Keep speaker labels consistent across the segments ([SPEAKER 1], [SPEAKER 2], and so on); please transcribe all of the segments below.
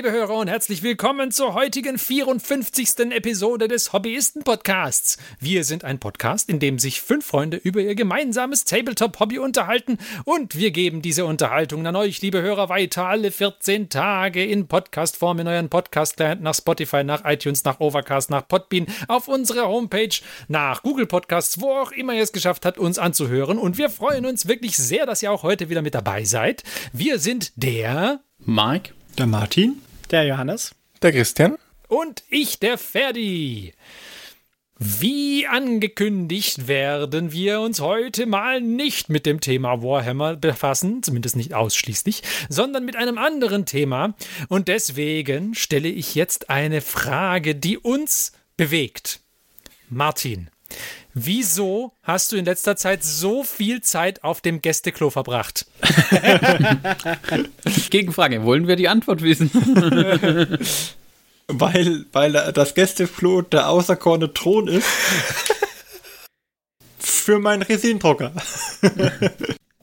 [SPEAKER 1] Liebe Hörer und herzlich willkommen zur heutigen 54. Episode des Hobbyisten-Podcasts. Wir sind ein Podcast, in dem sich fünf Freunde über ihr gemeinsames Tabletop-Hobby unterhalten und wir geben diese Unterhaltung an euch, liebe Hörer, weiter alle 14 Tage in Podcastform in euren Podcast-Client nach Spotify, nach iTunes, nach Overcast, nach Podbean, auf unserer Homepage, nach Google Podcasts, wo auch immer ihr es geschafft habt, uns anzuhören. Und wir freuen uns wirklich sehr, dass ihr auch heute wieder mit dabei seid. Wir sind der
[SPEAKER 2] Mike
[SPEAKER 3] der Martin.
[SPEAKER 4] Der Johannes.
[SPEAKER 5] Der Christian.
[SPEAKER 1] Und ich, der Ferdi. Wie angekündigt werden wir uns heute mal nicht mit dem Thema Warhammer befassen, zumindest nicht ausschließlich, sondern mit einem anderen Thema. Und deswegen stelle ich jetzt eine Frage, die uns bewegt. Martin, Wieso hast du in letzter Zeit so viel Zeit auf dem Gästeklo verbracht?
[SPEAKER 2] Gegenfrage, wollen wir die Antwort wissen?
[SPEAKER 3] weil, weil das Gästeklo der auserkorene Thron ist. für meinen Resindrucker.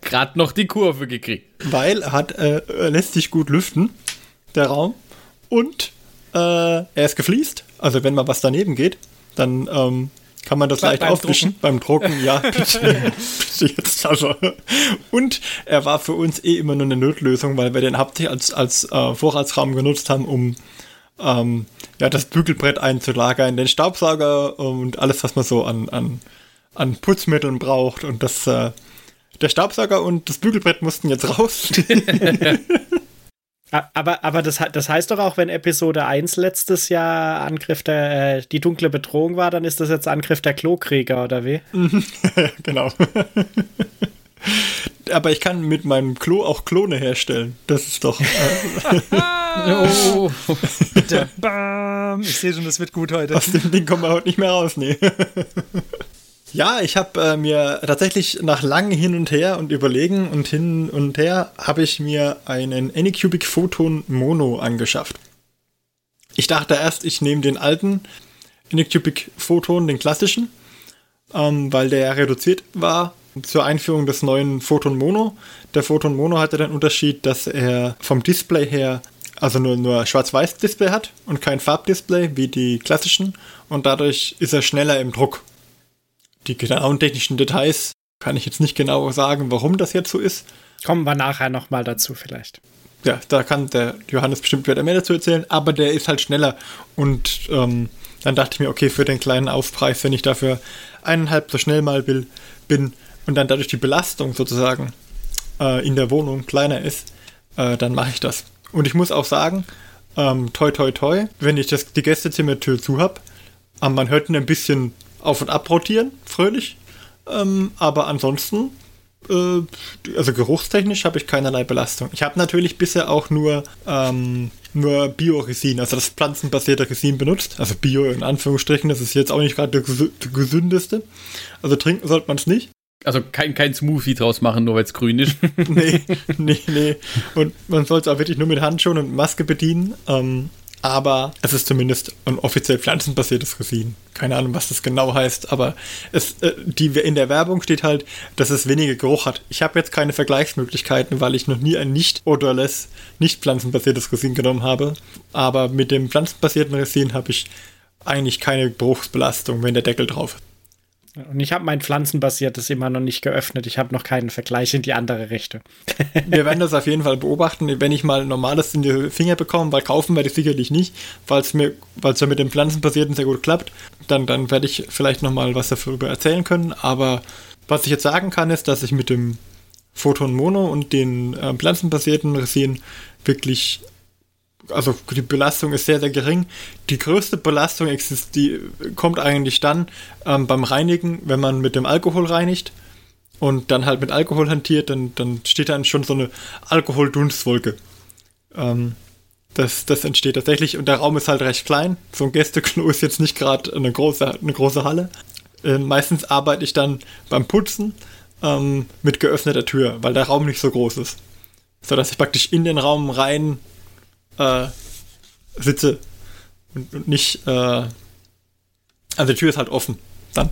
[SPEAKER 2] Gerade noch die Kurve gekriegt.
[SPEAKER 3] Weil er hat, äh, er lässt sich gut lüften, der Raum. Und äh, er ist gefliest. Also wenn mal was daneben geht, dann ähm, kann man das Be leicht beim aufwischen Drucken. beim Drucken, ja, bitte, bitte jetzt also. Und er war für uns eh immer nur eine Notlösung, weil wir den Haptik als, als äh, Vorratsraum genutzt haben, um ähm, ja, das Bügelbrett einzulagern, den Staubsauger und alles, was man so an, an, an Putzmitteln braucht. Und das, äh, der Staubsauger und das Bügelbrett mussten jetzt raus.
[SPEAKER 4] Aber, aber das, das heißt doch auch, wenn Episode 1 letztes Jahr Angriff der, äh, die dunkle Bedrohung war, dann ist das jetzt Angriff der Klokrieger, oder wie?
[SPEAKER 3] genau. aber ich kann mit meinem Klo auch Klone herstellen. Das ist doch. Äh
[SPEAKER 1] oh, bitte. Bam. Ich sehe schon, das wird gut heute.
[SPEAKER 3] Aus dem Ding kommen wir heute nicht mehr raus, nee. Ja, ich habe äh, mir tatsächlich nach langem Hin und Her und Überlegen und hin und her habe ich mir einen Anycubic Photon Mono angeschafft. Ich dachte erst, ich nehme den alten Anycubic Photon, den klassischen, ähm, weil der reduziert war zur Einführung des neuen Photon Mono. Der Photon Mono hatte den Unterschied, dass er vom Display her also nur, nur Schwarz-Weiß-Display hat und kein Farbdisplay wie die klassischen und dadurch ist er schneller im Druck. Die genauen technischen Details kann ich jetzt nicht genau sagen, warum das jetzt so ist.
[SPEAKER 4] Kommen wir nachher nochmal dazu vielleicht.
[SPEAKER 3] Ja, da kann der Johannes bestimmt wieder mehr dazu erzählen, aber der ist halt schneller. Und ähm, dann dachte ich mir, okay, für den kleinen Aufpreis, wenn ich dafür eineinhalb so schnell mal will, bin und dann dadurch die Belastung sozusagen äh, in der Wohnung kleiner ist, äh, dann mache ich das. Und ich muss auch sagen, ähm, toi toi toi, wenn ich das, die Gästezimmertür zu habe, ähm, man hört ein bisschen auf und ab rotieren, fröhlich. Ähm, aber ansonsten, äh, also geruchstechnisch habe ich keinerlei Belastung. Ich habe natürlich bisher auch nur, ähm, nur Bio-Resin, also das pflanzenbasierte Resin benutzt. Also Bio in Anführungsstrichen, das ist jetzt auch nicht gerade der gesündeste. Also trinken sollte man es nicht.
[SPEAKER 2] Also kein, kein Smoothie draus machen, nur weil es grün ist.
[SPEAKER 3] nee, nee, nee. Und man soll es auch wirklich nur mit Handschuhen und Maske bedienen. Ähm, aber es ist zumindest ein offiziell pflanzenbasiertes Resin. Keine Ahnung, was das genau heißt, aber es, äh, die, in der Werbung steht halt, dass es weniger Geruch hat. Ich habe jetzt keine Vergleichsmöglichkeiten, weil ich noch nie ein nicht odorless, nicht pflanzenbasiertes Resin genommen habe. Aber mit dem pflanzenbasierten Resin habe ich eigentlich keine Geruchsbelastung, wenn der Deckel drauf ist.
[SPEAKER 4] Und ich habe mein pflanzenbasiertes immer noch nicht geöffnet. Ich habe noch keinen Vergleich in die andere Richtung.
[SPEAKER 3] Wir werden das auf jeden Fall beobachten, wenn ich mal normales in die Finger bekomme, weil kaufen werde ich sicherlich nicht, weil es ja mit dem pflanzenbasierten sehr gut klappt. Dann, dann werde ich vielleicht noch mal was darüber erzählen können. Aber was ich jetzt sagen kann, ist, dass ich mit dem Photon Mono und den äh, pflanzenbasierten Resin wirklich also die Belastung ist sehr, sehr gering. Die größte Belastung die kommt eigentlich dann ähm, beim Reinigen, wenn man mit dem Alkohol reinigt und dann halt mit Alkohol hantiert, dann, dann steht dann schon so eine Alkoholdunstwolke. Ähm, das, das entsteht tatsächlich und der Raum ist halt recht klein. So ein Gästeklo ist jetzt nicht gerade eine große, eine große Halle. Äh, meistens arbeite ich dann beim Putzen ähm, mit geöffneter Tür, weil der Raum nicht so groß ist. So dass ich praktisch in den Raum rein äh, sitze und, und nicht, äh, also die Tür ist halt offen dann.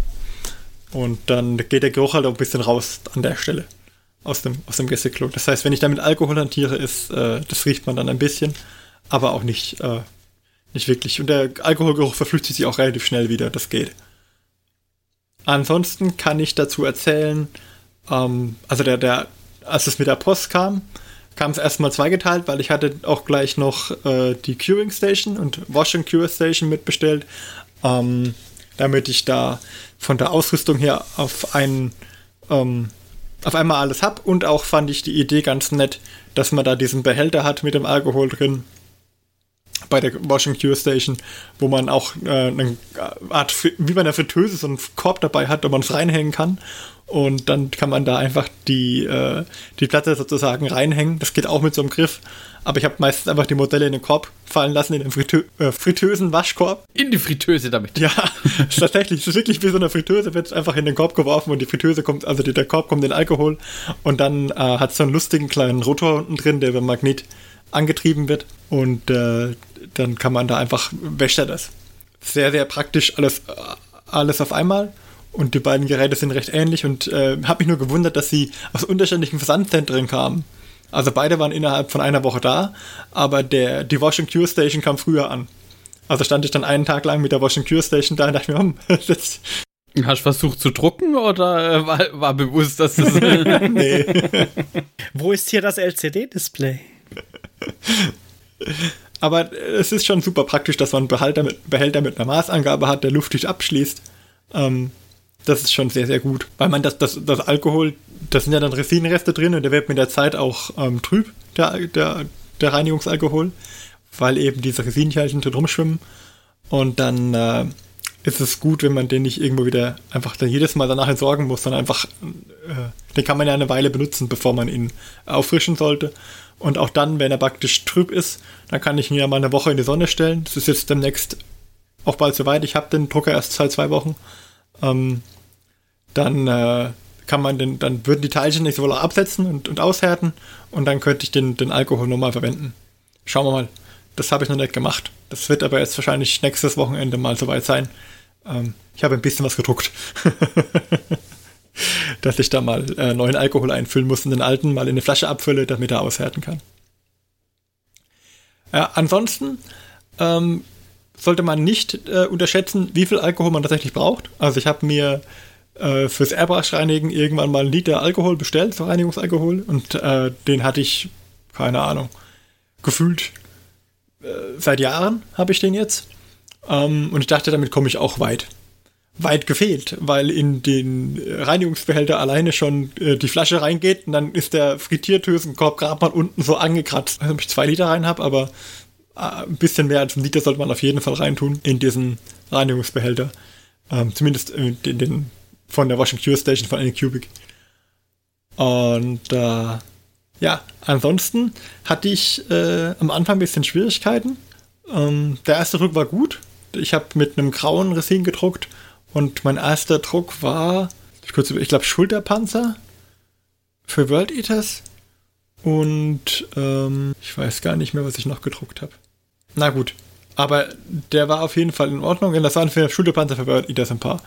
[SPEAKER 3] Und dann geht der Geruch halt auch ein bisschen raus an der Stelle aus dem, aus dem Gästeklo. Das heißt, wenn ich damit Alkohol hantiere, ist, äh, das riecht man dann ein bisschen. aber auch nicht, äh, nicht wirklich. Und der Alkoholgeruch verflüchtigt sich auch relativ schnell wieder, das geht. Ansonsten kann ich dazu erzählen, ähm, also der, der, als es mit der Post kam, kam es erstmal zweigeteilt, weil ich hatte auch gleich noch äh, die Curing Station und Wash and Cure Station mitbestellt, ähm, damit ich da von der Ausrüstung her auf einen ähm, auf einmal alles hab. Und auch fand ich die Idee ganz nett, dass man da diesen Behälter hat mit dem Alkohol drin bei der Washing Cure Station, wo man auch äh, eine Art, wie bei einer Fritteuse, so einen Korb dabei hat, wo man es reinhängen kann. Und dann kann man da einfach die, äh, die Platte sozusagen reinhängen. Das geht auch mit so einem Griff. Aber ich habe meistens einfach die Modelle in den Korb fallen lassen, in den Fritö äh, fritösen Waschkorb.
[SPEAKER 2] In die Fritteuse damit.
[SPEAKER 3] Ja, tatsächlich. Es ist wirklich wie so eine Fritteuse, wird einfach in den Korb geworfen und die Fritteuse kommt, also der Korb kommt in Alkohol. Und dann äh, hat es so einen lustigen kleinen Rotor unten drin, der über Magnet angetrieben wird. Und äh, dann kann man da einfach, wäscht er das. Sehr, sehr praktisch, alles, alles auf einmal. Und die beiden Geräte sind recht ähnlich und äh, habe mich nur gewundert, dass sie aus unterschiedlichen Versandzentren kamen. Also beide waren innerhalb von einer Woche da, aber der, die Wash and Cure Station kam früher an. Also stand ich dann einen Tag lang mit der Wash and Cure Station da und dachte mir, hm, das
[SPEAKER 2] Hast du versucht zu drucken oder äh, war, war bewusst, dass das.
[SPEAKER 4] nee. Wo ist hier das LCD-Display?
[SPEAKER 3] Aber es ist schon super praktisch, dass man einen Behälter mit, Behälter mit einer Maßangabe hat, der luftig abschließt. Ähm, das ist schon sehr, sehr gut. Weil man das, das, das Alkohol, da sind ja dann Resinreste drin und der wird mit der Zeit auch ähm, trüb, der, der, der Reinigungsalkohol, weil eben diese Resinteilchen drin rumschwimmen. Und dann äh, ist es gut, wenn man den nicht irgendwo wieder einfach dann jedes Mal danach entsorgen muss, sondern einfach, äh, den kann man ja eine Weile benutzen, bevor man ihn auffrischen sollte. Und auch dann, wenn er praktisch trüb ist, dann kann ich ihn ja mal eine Woche in die Sonne stellen. Das ist jetzt demnächst auch bald soweit. Ich habe den Drucker erst seit zwei Wochen. Ähm, dann äh, kann man den, dann würden die Teilchen nicht so wohl absetzen und, und aushärten und dann könnte ich den, den Alkohol nochmal verwenden. Schauen wir mal. Das habe ich noch nicht gemacht. Das wird aber jetzt wahrscheinlich nächstes Wochenende mal soweit sein. Ähm, ich habe ein bisschen was gedruckt. dass ich da mal äh, neuen Alkohol einfüllen muss und den alten mal in eine Flasche abfülle, damit er aushärten kann. Ja, ansonsten ähm, sollte man nicht äh, unterschätzen, wie viel Alkohol man tatsächlich braucht. Also ich habe mir äh, fürs Airbrush-Reinigen irgendwann mal einen Liter Alkohol bestellt, so Reinigungsalkohol, und äh, den hatte ich, keine Ahnung, gefühlt äh, seit Jahren habe ich den jetzt. Ähm, und ich dachte, damit komme ich auch weit weit gefehlt, weil in den Reinigungsbehälter alleine schon äh, die Flasche reingeht und dann ist der Frittiertösenkorb gerade mal unten so angekratzt. Also, ob ich zwei Liter rein habe, aber äh, ein bisschen mehr als ein Liter sollte man auf jeden Fall reintun in diesen Reinigungsbehälter. Ähm, zumindest in den von der Washing Cure Station von Anycubic. Und äh, ja, ansonsten hatte ich äh, am Anfang ein bisschen Schwierigkeiten. Ähm, der erste Druck war gut. Ich habe mit einem grauen Resin gedruckt und mein erster Druck war, ich, ich glaube, Schulterpanzer für World Eaters. Und ähm, ich weiß gar nicht mehr, was ich noch gedruckt habe. Na gut. Aber der war auf jeden Fall in Ordnung. Das waren für Schulterpanzer für World Eaters ein paar.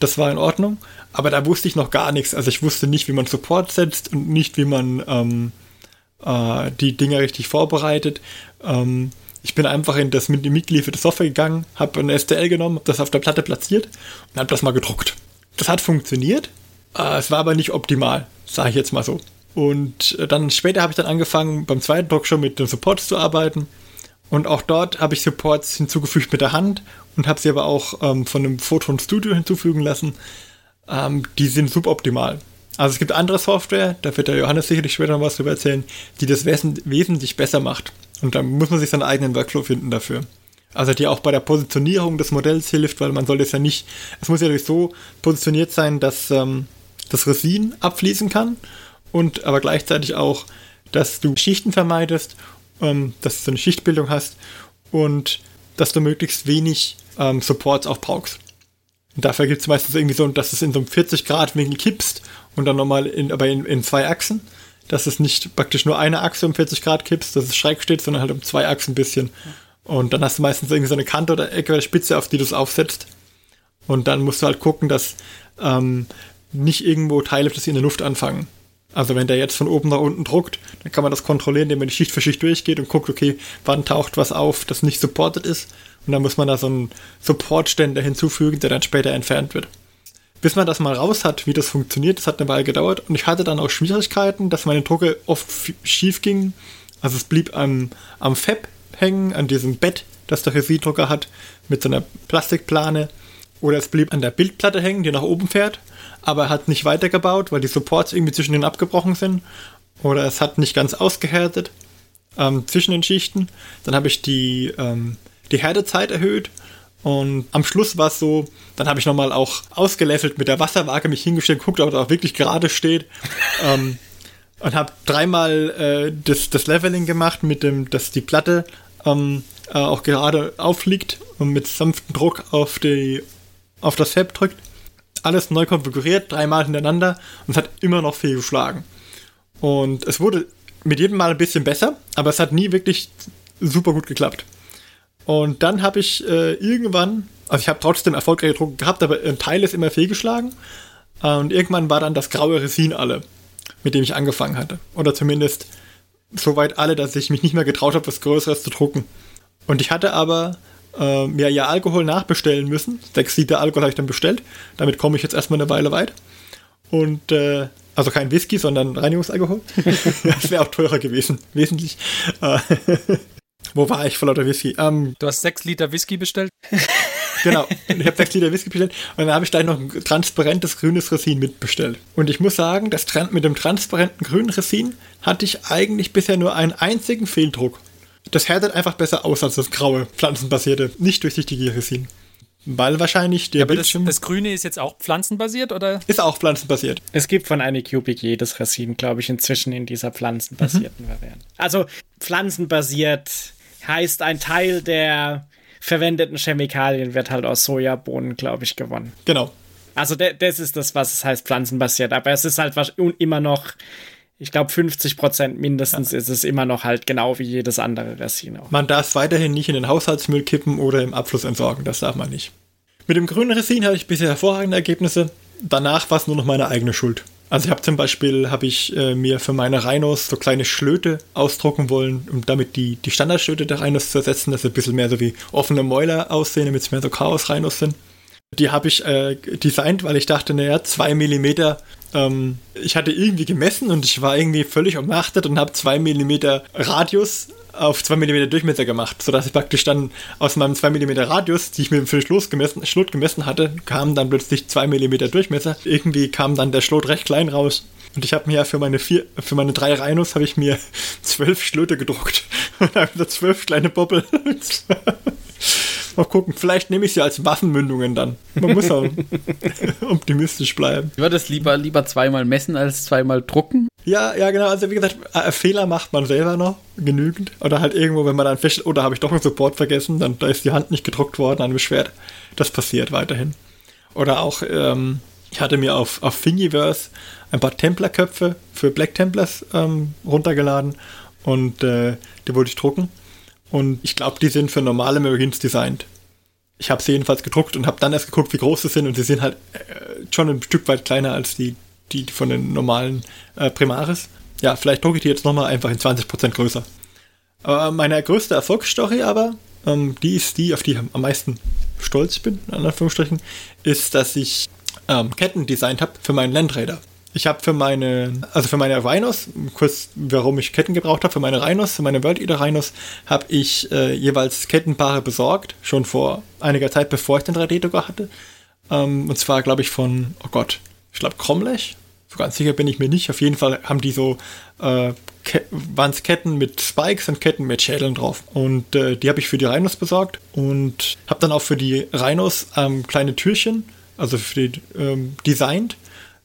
[SPEAKER 3] Das war in Ordnung. Aber da wusste ich noch gar nichts. Also ich wusste nicht, wie man Support setzt und nicht, wie man ähm, äh, die Dinger richtig vorbereitet. Ähm, ich bin einfach in das mit mitgelieferte Software gegangen, habe ein STL genommen, das auf der Platte platziert und habe das mal gedruckt. Das hat funktioniert, äh, es war aber nicht optimal, sage ich jetzt mal so. Und äh, dann später habe ich dann angefangen, beim zweiten Druck schon mit den Supports zu arbeiten. Und auch dort habe ich Supports hinzugefügt mit der Hand und habe sie aber auch ähm, von einem Photon Studio hinzufügen lassen. Ähm, die sind suboptimal. Also es gibt andere Software, da wird der Johannes sicherlich später noch was drüber erzählen, die das wes wesentlich besser macht. Und dann muss man sich seinen eigenen Workflow finden dafür. Also die auch bei der Positionierung des Modells hilft, weil man soll es ja nicht, es muss ja so positioniert sein, dass ähm, das Resin abfließen kann und aber gleichzeitig auch, dass du Schichten vermeidest, ähm, dass du eine Schichtbildung hast und dass du möglichst wenig ähm, Supports auch brauchst. Und dafür gibt es meistens irgendwie so, dass es in so einem 40 Grad Winkel kippst und dann nochmal in, aber in, in zwei Achsen dass es nicht praktisch nur eine Achse um 40 Grad kippst, dass es schräg steht, sondern halt um zwei Achsen ein bisschen. Und dann hast du meistens irgendwie so eine Kante oder Ecke oder Spitze, auf die du es aufsetzt. Und dann musst du halt gucken, dass ähm, nicht irgendwo Teile plötzlich in der Luft anfangen. Also wenn der jetzt von oben nach unten druckt, dann kann man das kontrollieren, indem man die Schicht für Schicht durchgeht und guckt, okay, wann taucht was auf, das nicht supported ist. Und dann muss man da so einen Supportständer hinzufügen, der dann später entfernt wird. Bis man das mal raus hat, wie das funktioniert, das hat eine Weile gedauert. Und ich hatte dann auch Schwierigkeiten, dass meine Drucke oft schief gingen. Also es blieb am, am Fab hängen, an diesem Bett, das der Residrucker hat, mit so einer Plastikplane. Oder es blieb an der Bildplatte hängen, die nach oben fährt, aber er hat nicht weitergebaut, weil die Supports irgendwie zwischen den abgebrochen sind. Oder es hat nicht ganz ausgehärtet ähm, zwischen den Schichten. Dann habe ich die, ähm, die Härtezeit erhöht. Und am Schluss war es so, dann habe ich nochmal auch ausgelevelt mit der Wasserwaage mich hingestellt, guckt, ob er auch wirklich gerade steht. ähm, und habe dreimal äh, das, das Leveling gemacht, mit dem, dass die Platte ähm, äh, auch gerade aufliegt und mit sanftem Druck auf, die, auf das Fab drückt. Alles neu konfiguriert, dreimal hintereinander und es hat immer noch fehlgeschlagen. Und es wurde mit jedem Mal ein bisschen besser, aber es hat nie wirklich super gut geklappt. Und dann habe ich äh, irgendwann, also ich habe trotzdem erfolgreiche Druck gehabt, aber ein Teil ist immer fehlgeschlagen. Äh, und irgendwann war dann das graue Resin alle, mit dem ich angefangen hatte. Oder zumindest soweit alle, dass ich mich nicht mehr getraut habe, was Größeres zu drucken. Und ich hatte aber äh, mir ja Alkohol nachbestellen müssen. Sechs Liter Alkohol habe ich dann bestellt. Damit komme ich jetzt erstmal eine Weile weit. Und äh, also kein Whisky, sondern Reinigungsalkohol. das wäre auch teurer gewesen, wesentlich. Wo war ich vor lauter Whisky?
[SPEAKER 1] Ähm, du hast sechs Liter Whisky bestellt?
[SPEAKER 3] genau, ich habe sechs Liter Whisky bestellt und dann habe ich gleich noch ein transparentes grünes Resin mitbestellt. Und ich muss sagen, das, mit dem transparenten grünen Resin hatte ich eigentlich bisher nur einen einzigen Fehldruck. Das härtet einfach besser aus als das graue, pflanzenbasierte, nicht durchsichtige Resin. Weil wahrscheinlich der
[SPEAKER 1] ja, aber Bildschirm. Das, das, Grüne ist jetzt auch pflanzenbasiert, oder?
[SPEAKER 3] Ist auch pflanzenbasiert.
[SPEAKER 4] Es gibt von Anycubic jedes Resin, glaube ich, inzwischen in dieser pflanzenbasierten mhm. Variante. Also pflanzenbasiert heißt ein Teil der verwendeten Chemikalien wird halt aus Sojabohnen, glaube ich, gewonnen.
[SPEAKER 3] Genau.
[SPEAKER 4] Also das ist das, was es heißt pflanzenbasiert. Aber es ist halt immer noch ich glaube 50 Prozent mindestens ja. ist es immer noch halt genau wie jedes andere Resin auch.
[SPEAKER 3] Man darf es weiterhin nicht in den Haushaltsmüll kippen oder im Abfluss entsorgen, das darf man nicht. Mit dem grünen Resin hatte ich bisher hervorragende Ergebnisse. Danach war es nur noch meine eigene Schuld. Also ich habe zum Beispiel habe ich äh, mir für meine Rhinos so kleine Schlöte ausdrucken wollen, um damit die, die Standardschlöte der Rhinos zu ersetzen, dass sie ein bisschen mehr so wie offene Mäuler aussehen, damit es mehr so Chaos-Rhinos sind. Die habe ich äh, designt, weil ich dachte, naja, zwei Millimeter ähm, ich hatte irgendwie gemessen und ich war irgendwie völlig umachtet und habe 2 mm Radius auf 2 mm Durchmesser gemacht, sodass ich praktisch dann aus meinem 2 mm Radius, die ich mir für den Schluss gemessen, Schlot gemessen hatte, kam dann plötzlich 2 mm Durchmesser. Irgendwie kam dann der Schlot recht klein raus. Und ich habe mir ja für meine vier, für meine drei Rhinos habe ich mir zwölf Schlöte gedruckt. Und habe so zwölf kleine Bobbel. Mal gucken, vielleicht nehme ich sie als Waffenmündungen dann. Man muss auch optimistisch bleiben.
[SPEAKER 2] Ich würde es lieber, lieber zweimal messen als zweimal drucken.
[SPEAKER 3] Ja, ja, genau. Also wie gesagt, äh, Fehler macht man selber noch genügend. Oder halt irgendwo, wenn man dann feststellt, oder oh, habe ich doch einen Support vergessen, dann da ist die Hand nicht gedruckt worden an dem Schwert. Das passiert weiterhin. Oder auch, ähm, ich hatte mir auf, auf Thingiverse ein paar Templerköpfe für Black Templars ähm, runtergeladen und äh, die wollte ich drucken. Und ich glaube, die sind für normale Marines designt. Ich habe sie jedenfalls gedruckt und habe dann erst geguckt, wie groß sie sind. Und sie sind halt äh, schon ein Stück weit kleiner als die, die von den normalen äh, Primaris. Ja, vielleicht drucke ich die jetzt nochmal einfach in 20% größer. Aber meine größte Erfolgsstory aber, ähm, die ist die, auf die ich am meisten stolz bin, in Anführungsstrichen, ist, dass ich ähm, Ketten designt habe für meinen Landräder. Ich habe für meine, also für meine Rhinos, kurz warum ich Ketten gebraucht habe, für meine Rhinos, für meine World Eater Rhinos, habe ich äh, jeweils Kettenpaare besorgt, schon vor einiger Zeit, bevor ich den 3D-Drucker hatte. Ähm, und zwar, glaube ich, von, oh Gott, ich glaube Cromlech. So ganz sicher bin ich mir nicht. Auf jeden Fall haben die so, äh, waren es Ketten mit Spikes und Ketten mit Schädeln drauf. Und äh, die habe ich für die Rhinos besorgt und habe dann auch für die Rhinos ähm, kleine Türchen, also für die ähm, designt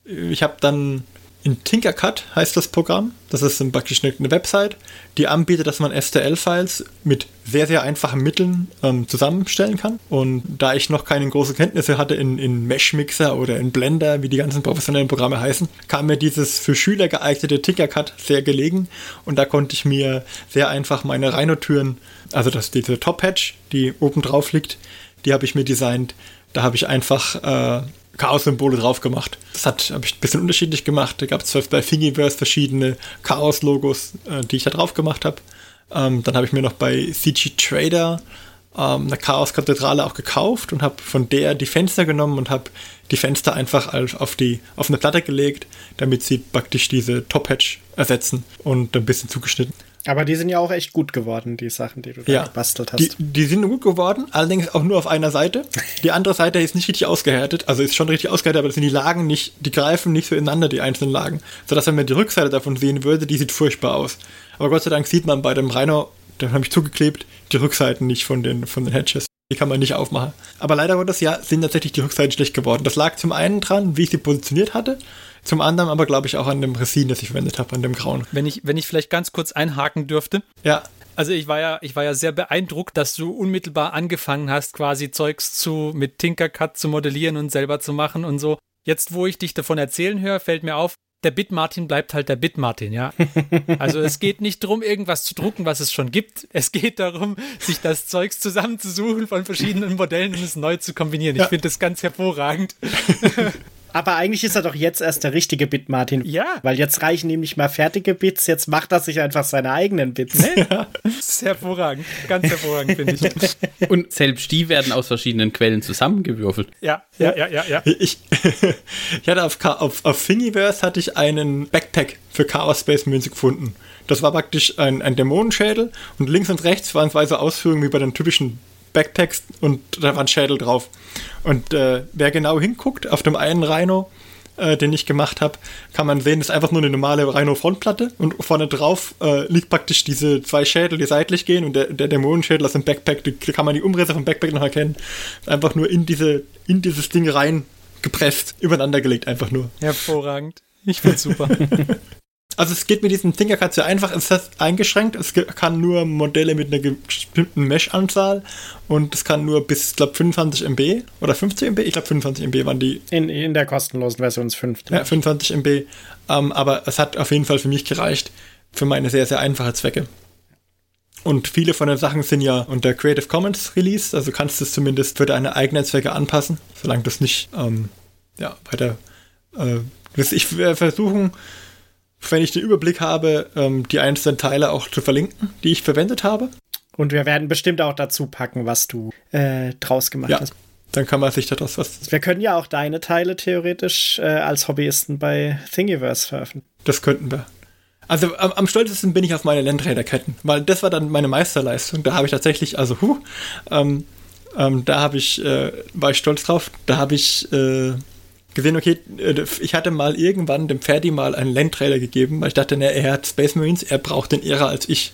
[SPEAKER 3] ich habe dann in Tinkercad heißt das Programm. Das ist praktisch eine Website, die anbietet, dass man STL-Files mit sehr, sehr einfachen Mitteln ähm, zusammenstellen kann. Und da ich noch keine großen Kenntnisse hatte in, in Mesh-Mixer oder in Blender, wie die ganzen professionellen Programme heißen, kam mir dieses für Schüler geeignete Tinkercad sehr gelegen. Und da konnte ich mir sehr einfach meine Rhino-Türen, also das, diese Top-Hatch, die oben drauf liegt, die habe ich mir designt. Da habe ich einfach äh, Chaos-Symbole drauf gemacht. Das habe ich ein bisschen unterschiedlich gemacht. Da gab es bei Thingiverse verschiedene Chaos-Logos, äh, die ich da drauf gemacht habe. Ähm, dann habe ich mir noch bei CG Trader ähm, eine Chaos-Kathedrale auch gekauft und habe von der die Fenster genommen und habe die Fenster einfach auf, die, auf eine Platte gelegt, damit sie praktisch diese Top-Hatch ersetzen und ein bisschen zugeschnitten.
[SPEAKER 4] Aber die sind ja auch echt gut geworden, die Sachen, die du da
[SPEAKER 3] Ja,
[SPEAKER 4] gebastelt hast.
[SPEAKER 3] Die, die sind gut geworden, allerdings auch nur auf einer Seite. Die andere Seite ist nicht richtig ausgehärtet, also ist schon richtig ausgehärtet, aber das sind die Lagen nicht, die greifen nicht so ineinander, die einzelnen Lagen. Sodass, wenn man die Rückseite davon sehen würde, die sieht furchtbar aus. Aber Gott sei Dank sieht man bei dem Rhino, da habe ich zugeklebt, die Rückseiten nicht von den, von den Hatches. Die kann man nicht aufmachen. Aber leider Gottes, ja, sind tatsächlich die Rückseiten schlecht geworden. Das lag zum einen dran, wie ich sie positioniert hatte, zum anderen aber, glaube ich, auch an dem Resin, das ich verwendet habe, an dem Grauen.
[SPEAKER 1] Wenn ich, wenn ich vielleicht ganz kurz einhaken dürfte.
[SPEAKER 3] Ja,
[SPEAKER 1] Also ich war ja, ich war ja sehr beeindruckt, dass du unmittelbar angefangen hast, quasi Zeugs zu mit Tinkercad zu modellieren und selber zu machen und so. Jetzt, wo ich dich davon erzählen höre, fällt mir auf, der Bitmartin bleibt halt der Bitmartin, ja. Also es geht nicht darum, irgendwas zu drucken, was es schon gibt. Es geht darum, sich das Zeugs zusammenzusuchen von verschiedenen Modellen und es neu zu kombinieren. Ich
[SPEAKER 3] Ja.
[SPEAKER 1] finde das ganz hervorragend.
[SPEAKER 4] Aber eigentlich ist er doch jetzt erst der richtige Bit, Martin.
[SPEAKER 1] Ja.
[SPEAKER 4] Weil jetzt reichen ihm nicht mal fertige Bits, jetzt macht er sich einfach seine eigenen Bits.
[SPEAKER 1] Das ist hervorragend. Ganz hervorragend, finde ich.
[SPEAKER 2] Und selbst die werden aus verschiedenen Quellen zusammengewürfelt.
[SPEAKER 1] Ja, ja, ja, ja, ja.
[SPEAKER 3] Ich, ich hatte auf, auf, auf Thingiverse hatte ich einen Backpack für Chaos Space Münze gefunden. Das war praktisch ein, ein Dämonenschädel und links und rechts waren zwei so Ausführungen wie bei den typischen Backpacks und da waren Schädel drauf. Und äh, wer genau hinguckt, auf dem einen Rhino, äh, den ich gemacht habe, kann man sehen, das ist einfach nur eine normale Rhino-Frontplatte und vorne drauf äh, liegt praktisch diese zwei Schädel, die seitlich gehen und der, der Dämonenschädel aus dem Backpack, da kann man die Umrisse vom Backpack noch erkennen, einfach nur in, diese, in dieses Ding rein gepresst, übereinander gelegt, einfach nur.
[SPEAKER 1] Hervorragend. Ich finde super.
[SPEAKER 3] Also es geht mit diesem Tinkercad sehr einfach, es ist eingeschränkt, es kann nur Modelle mit einer bestimmten Mesh-Anzahl und es kann nur bis, ich glaube, 25 MB oder 50 MB, ich glaube 25 MB waren die,
[SPEAKER 4] In, in der kostenlosen Version ist 5.
[SPEAKER 3] ja, 25 MB, ähm, aber es hat auf jeden Fall für mich gereicht, für meine sehr, sehr einfache Zwecke. Und viele von den Sachen sind ja unter Creative Commons released, also kannst du es zumindest für deine eigenen Zwecke anpassen, solange du es nicht ähm, ja, weiter. Äh, ich werde versuchen, wenn ich den Überblick habe, ähm, die einzelnen Teile auch zu verlinken, die ich verwendet habe.
[SPEAKER 4] Und wir werden bestimmt auch dazu packen, was du äh, draus gemacht
[SPEAKER 3] Ja,
[SPEAKER 4] hast.
[SPEAKER 3] dann kann man sich daraus was.
[SPEAKER 4] Wir können ja auch deine Teile theoretisch äh, als Hobbyisten bei Thingiverse veröffentlichen.
[SPEAKER 3] Das könnten wir. Also am, am stolzesten bin ich auf meine Landräderketten, weil das war dann meine Meisterleistung. Da habe ich tatsächlich, also huh, ähm, ähm, da habe ich, äh, war ich stolz drauf. Da habe ich äh, gesehen, okay, äh, ich hatte mal irgendwann dem Ferdi mal einen Landräder gegeben, weil ich dachte, ne, er hat Space Marines, er braucht den eher als ich.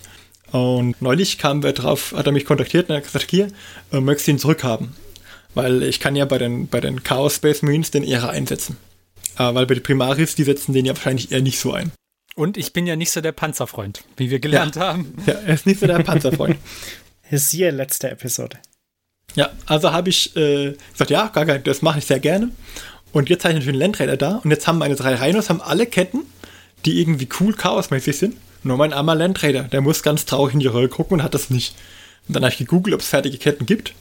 [SPEAKER 3] Und neulich kam wer drauf, hat er mich kontaktiert und hat gesagt, hier, äh, möchtest du ihn zurückhaben? Weil ich kann ja bei den, bei den Chaos Space Marines den Ära einsetzen. Äh, weil bei den Primaris, die setzen den ja wahrscheinlich eher nicht so ein.
[SPEAKER 1] Und ich bin ja nicht so der Panzerfreund, wie wir gelernt haben.
[SPEAKER 3] Ja, er ist nicht so der Panzerfreund.
[SPEAKER 4] Siehe letzte Episode.
[SPEAKER 3] ja, also habe ich äh, gesagt, ja, gar kein, das mache ich sehr gerne. Und jetzt habe ich natürlich einen Landräder da und jetzt haben meine drei Rhinos haben alle Ketten, die irgendwie cool chaosmäßig sind. Nur mein armer Landräder, der muss ganz traurig in die Röhre gucken und hat das nicht. Und dann habe ich gegoogelt, ob es fertige Ketten gibt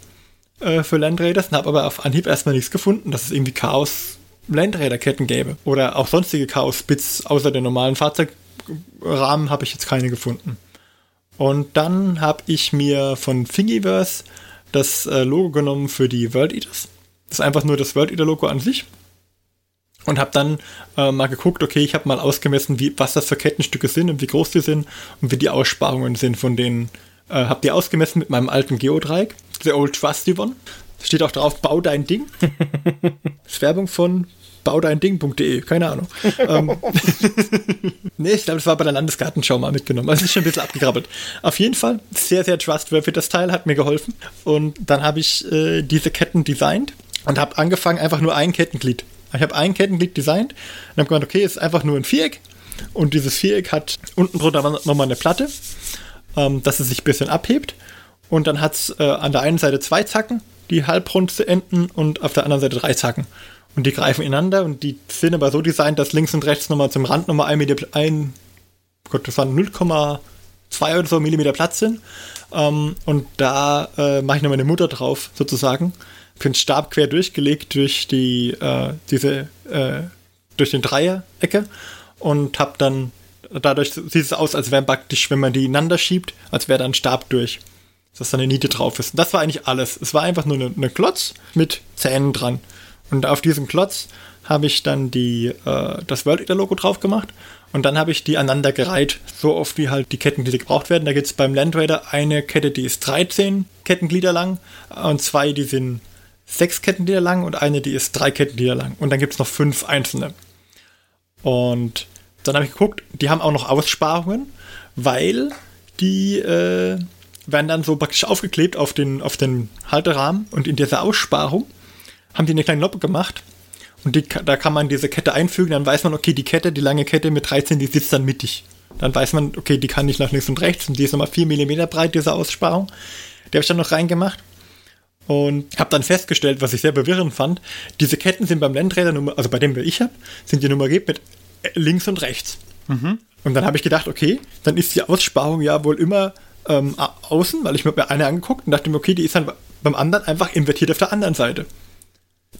[SPEAKER 3] äh, für Landräder und habe aber auf Anhieb erstmal nichts gefunden, dass es irgendwie Chaos Landräderketten gäbe. Oder auch sonstige Chaos-Bits außer der normalen Fahrzeugrahmen habe ich jetzt keine gefunden. Und dann habe ich mir von Thingiverse das äh, Logo genommen für die World Eaters. Das ist einfach nur das World Eater Logo an sich. Und habe dann äh, mal geguckt, okay, ich habe mal ausgemessen, wie, was das für Kettenstücke sind und wie groß die sind und wie die Aussparungen sind von denen. Äh, habe die ausgemessen mit meinem alten Geodreieck, The Old Trusty One. Steht auch drauf, bau dein Ding. das ist Werbung von baudeinding.de, keine Ahnung. ähm, nee, ich glaube, das war bei der Landesgartenschau mal mitgenommen. Also ist schon ein bisschen abgekrabbelt. Auf jeden Fall sehr, sehr trustworthy. Das Teil hat mir geholfen. Und dann habe ich äh, diese Ketten designt und habe angefangen, einfach nur ein Kettenglied. Ich habe ein Kettenglied designt und habe gemeint, okay, es ist einfach nur ein Viereck. Und dieses Viereck hat unten drunter nochmal eine Platte, ähm, dass es sich ein bisschen abhebt. Und dann hat es äh, an der einen Seite zwei Zacken, die halbrund enden und auf der anderen Seite drei Zacken. Und die greifen ineinander und die sind aber so designt, dass links und rechts nochmal zum Rand nochmal ein, Millimeter- ein Gott, das waren 0,2 oder so Millimeter Platz sind. Ähm, und da äh, mache ich nochmal eine Mutter drauf, sozusagen, den Stab quer durchgelegt durch die, äh, diese, äh, durch den Dreierecke und habe dann, dadurch sieht es aus, als wäre praktisch, wenn man die ineinander schiebt, als wäre da ein Stab durch. Dass da eine Niete drauf ist. Und das war eigentlich alles. Es war einfach nur eine, eine Klotz mit Zähnen dran. Und auf diesem Klotz habe ich dann die, äh, das World Eater Logo drauf gemacht und dann habe ich die aneinander gereiht, so oft wie halt die Kettenglieder gebraucht werden. Da gibt es beim Land Raider eine Kette, die ist 13 Kettenglieder lang und zwei, die sind sechs Kettenglieder lang und eine, die ist drei Kettenglieder lang. Und dann gibt es noch fünf einzelne. Und dann habe ich geguckt, die haben auch noch Aussparungen, weil die äh, werden dann so praktisch aufgeklebt auf den, auf den Halterahmen und in dieser Aussparung haben die eine kleine Loppe gemacht und die, da kann man diese Kette einfügen, dann weiß man, okay, die Kette, die lange Kette mit 13, die sitzt dann mittig. Dann weiß man, okay, die kann nicht nach links und rechts und die ist nochmal 4 mm breit, diese Aussparung. Die habe ich dann noch reingemacht und habe dann festgestellt, was ich sehr bewirrend fand, diese Ketten sind beim Landräder, also bei dem, der ich habe, sind die nummeriert mit links und rechts. Mhm. Und dann habe ich gedacht, okay, dann ist die Aussparung ja wohl immer ähm, außen, weil ich mir eine angeguckt und dachte mir, okay, die ist dann beim anderen einfach invertiert auf der anderen Seite.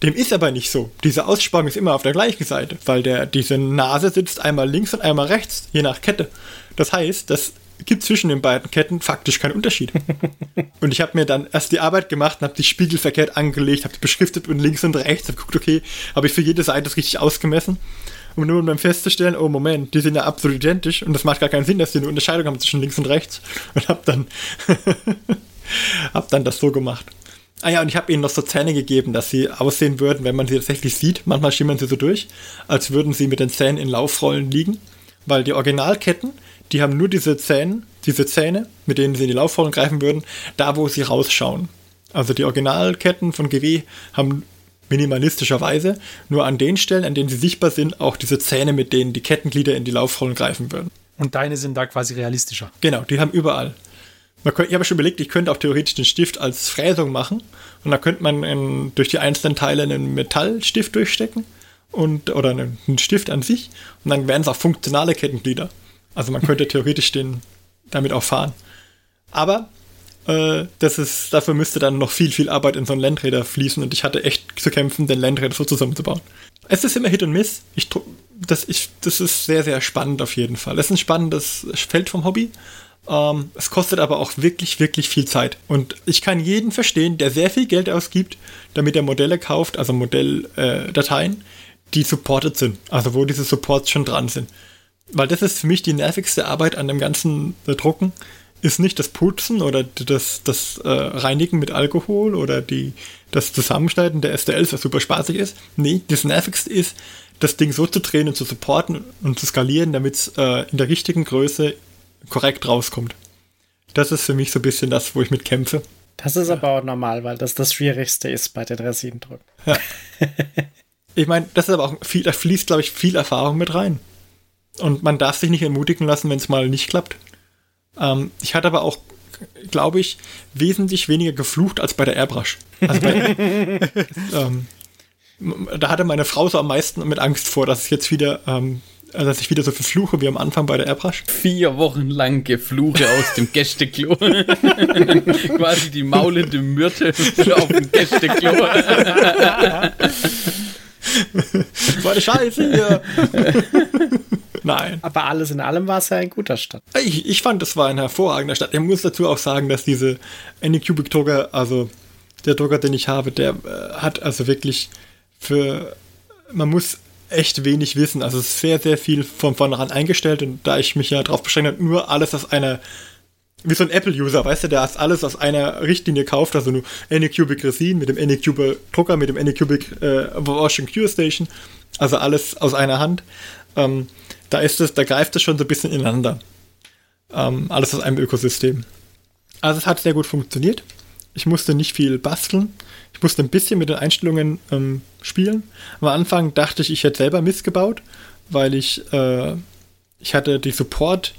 [SPEAKER 3] Dem ist aber nicht so. Diese Aussparung ist immer auf der gleichen Seite, weil der, diese Nase sitzt einmal links und einmal rechts, je nach Kette. Das heißt, das gibt zwischen den beiden Ketten faktisch keinen Unterschied. und ich habe mir dann erst die Arbeit gemacht und habe die Spiegel verkehrt angelegt, habe die beschriftet und links und rechts, habe geguckt, okay, habe ich für jede Seite das richtig ausgemessen. Um nur um dann festzustellen, oh Moment, die sind ja absolut identisch und das macht gar keinen Sinn, dass die eine Unterscheidung haben zwischen links und rechts. Und habe dann, hab dann das so gemacht. Ah ja, und ich habe ihnen noch so Zähne gegeben, dass sie aussehen würden, wenn man sie tatsächlich sieht. Manchmal schimmern sie so durch, als würden sie mit den Zähnen in Laufrollen liegen. Weil die Originalketten, die haben nur diese Zähne, diese Zähne, mit denen sie in die Laufrollen greifen würden, da wo sie rausschauen. Also die Originalketten von GW haben minimalistischerweise nur an den Stellen, an denen sie sichtbar sind, auch diese Zähne, mit denen die Kettenglieder in die Laufrollen greifen würden.
[SPEAKER 1] Und deine sind da quasi realistischer.
[SPEAKER 3] Genau, die haben überall. Könnte, ich habe schon überlegt, ich könnte auch theoretisch den Stift als Fräsung machen und da könnte man in, durch die einzelnen Teile einen Metallstift durchstecken und oder einen, einen Stift an sich und dann wären es auch funktionale Kettenglieder. Also man könnte theoretisch den damit auch fahren. Aber äh, das ist, dafür müsste dann noch viel, viel Arbeit in so einen Landräder fließen und ich hatte echt zu kämpfen, den Landräder so zusammenzubauen. Es ist immer Hit und Miss. Ich, das, ich, das ist sehr, sehr spannend auf jeden Fall. Es ist ein spannendes Feld vom Hobby, ähm, es kostet aber auch wirklich, wirklich viel Zeit. Und ich kann jeden verstehen, der sehr viel Geld ausgibt, damit er Modelle kauft, also Modelldateien, äh, die supported sind. Also wo diese Supports schon dran sind. Weil das ist für mich die nervigste Arbeit an dem ganzen äh, Drucken. Ist nicht das Putzen oder das, das äh, Reinigen mit Alkohol oder die, das Zusammenschneiden der STLs, was super spaßig ist. Nee, das nervigste ist, das Ding so zu drehen und zu supporten und zu skalieren, damit es äh, in der richtigen Größe korrekt rauskommt. Das ist für mich so ein bisschen das, wo ich mit kämpfe.
[SPEAKER 4] Das ist aber auch normal, weil das das Schwierigste ist bei den Resinendrücken. Ja.
[SPEAKER 3] ich meine, das ist aber auch viel, da fließt, glaube ich, viel Erfahrung mit rein. Und man darf sich nicht ermutigen lassen, wenn es mal nicht klappt. Ähm, ich hatte aber auch, glaube ich, wesentlich weniger geflucht als bei der Airbrush. Also bei, ähm, da hatte meine Frau so am meisten mit Angst vor, dass es jetzt wieder ähm, also, dass ich wieder so verfluche wie am Anfang bei der Airbrush.
[SPEAKER 2] Vier Wochen lang Gefluche aus dem Gästeklo. Quasi die maulende Myrte auf dem Gästeklo.
[SPEAKER 3] War eine Scheiße hier. Nein.
[SPEAKER 4] Aber alles in allem war es ja ein guter Stadt.
[SPEAKER 3] Ich, ich fand, es war eine hervorragende Stadt. Ich muss dazu auch sagen, dass diese Anycubic Drucker, also der Drucker, den ich habe, der äh, hat also wirklich für man muss echt wenig wissen. Also es ist sehr, sehr viel von vornherein eingestellt und da ich mich ja darauf beschränkt habe, nur alles aus einer, wie so ein Apple-User, weißt du, der das alles aus einer Richtlinie kauft, also nur Anycubic Resin mit dem Anycubic Drucker, mit dem Anycubic äh, Washing Cure Station, also alles aus einer Hand. Ähm, da ist es, da greift es schon so ein bisschen ineinander. Ähm, alles aus einem Ökosystem. Also es hat sehr gut funktioniert. Ich musste nicht viel basteln. Ich musste ein bisschen mit den Einstellungen ähm, spielen. Am Anfang dachte ich, ich hätte selber Mist gebaut, weil ich, äh, ich hatte die Support,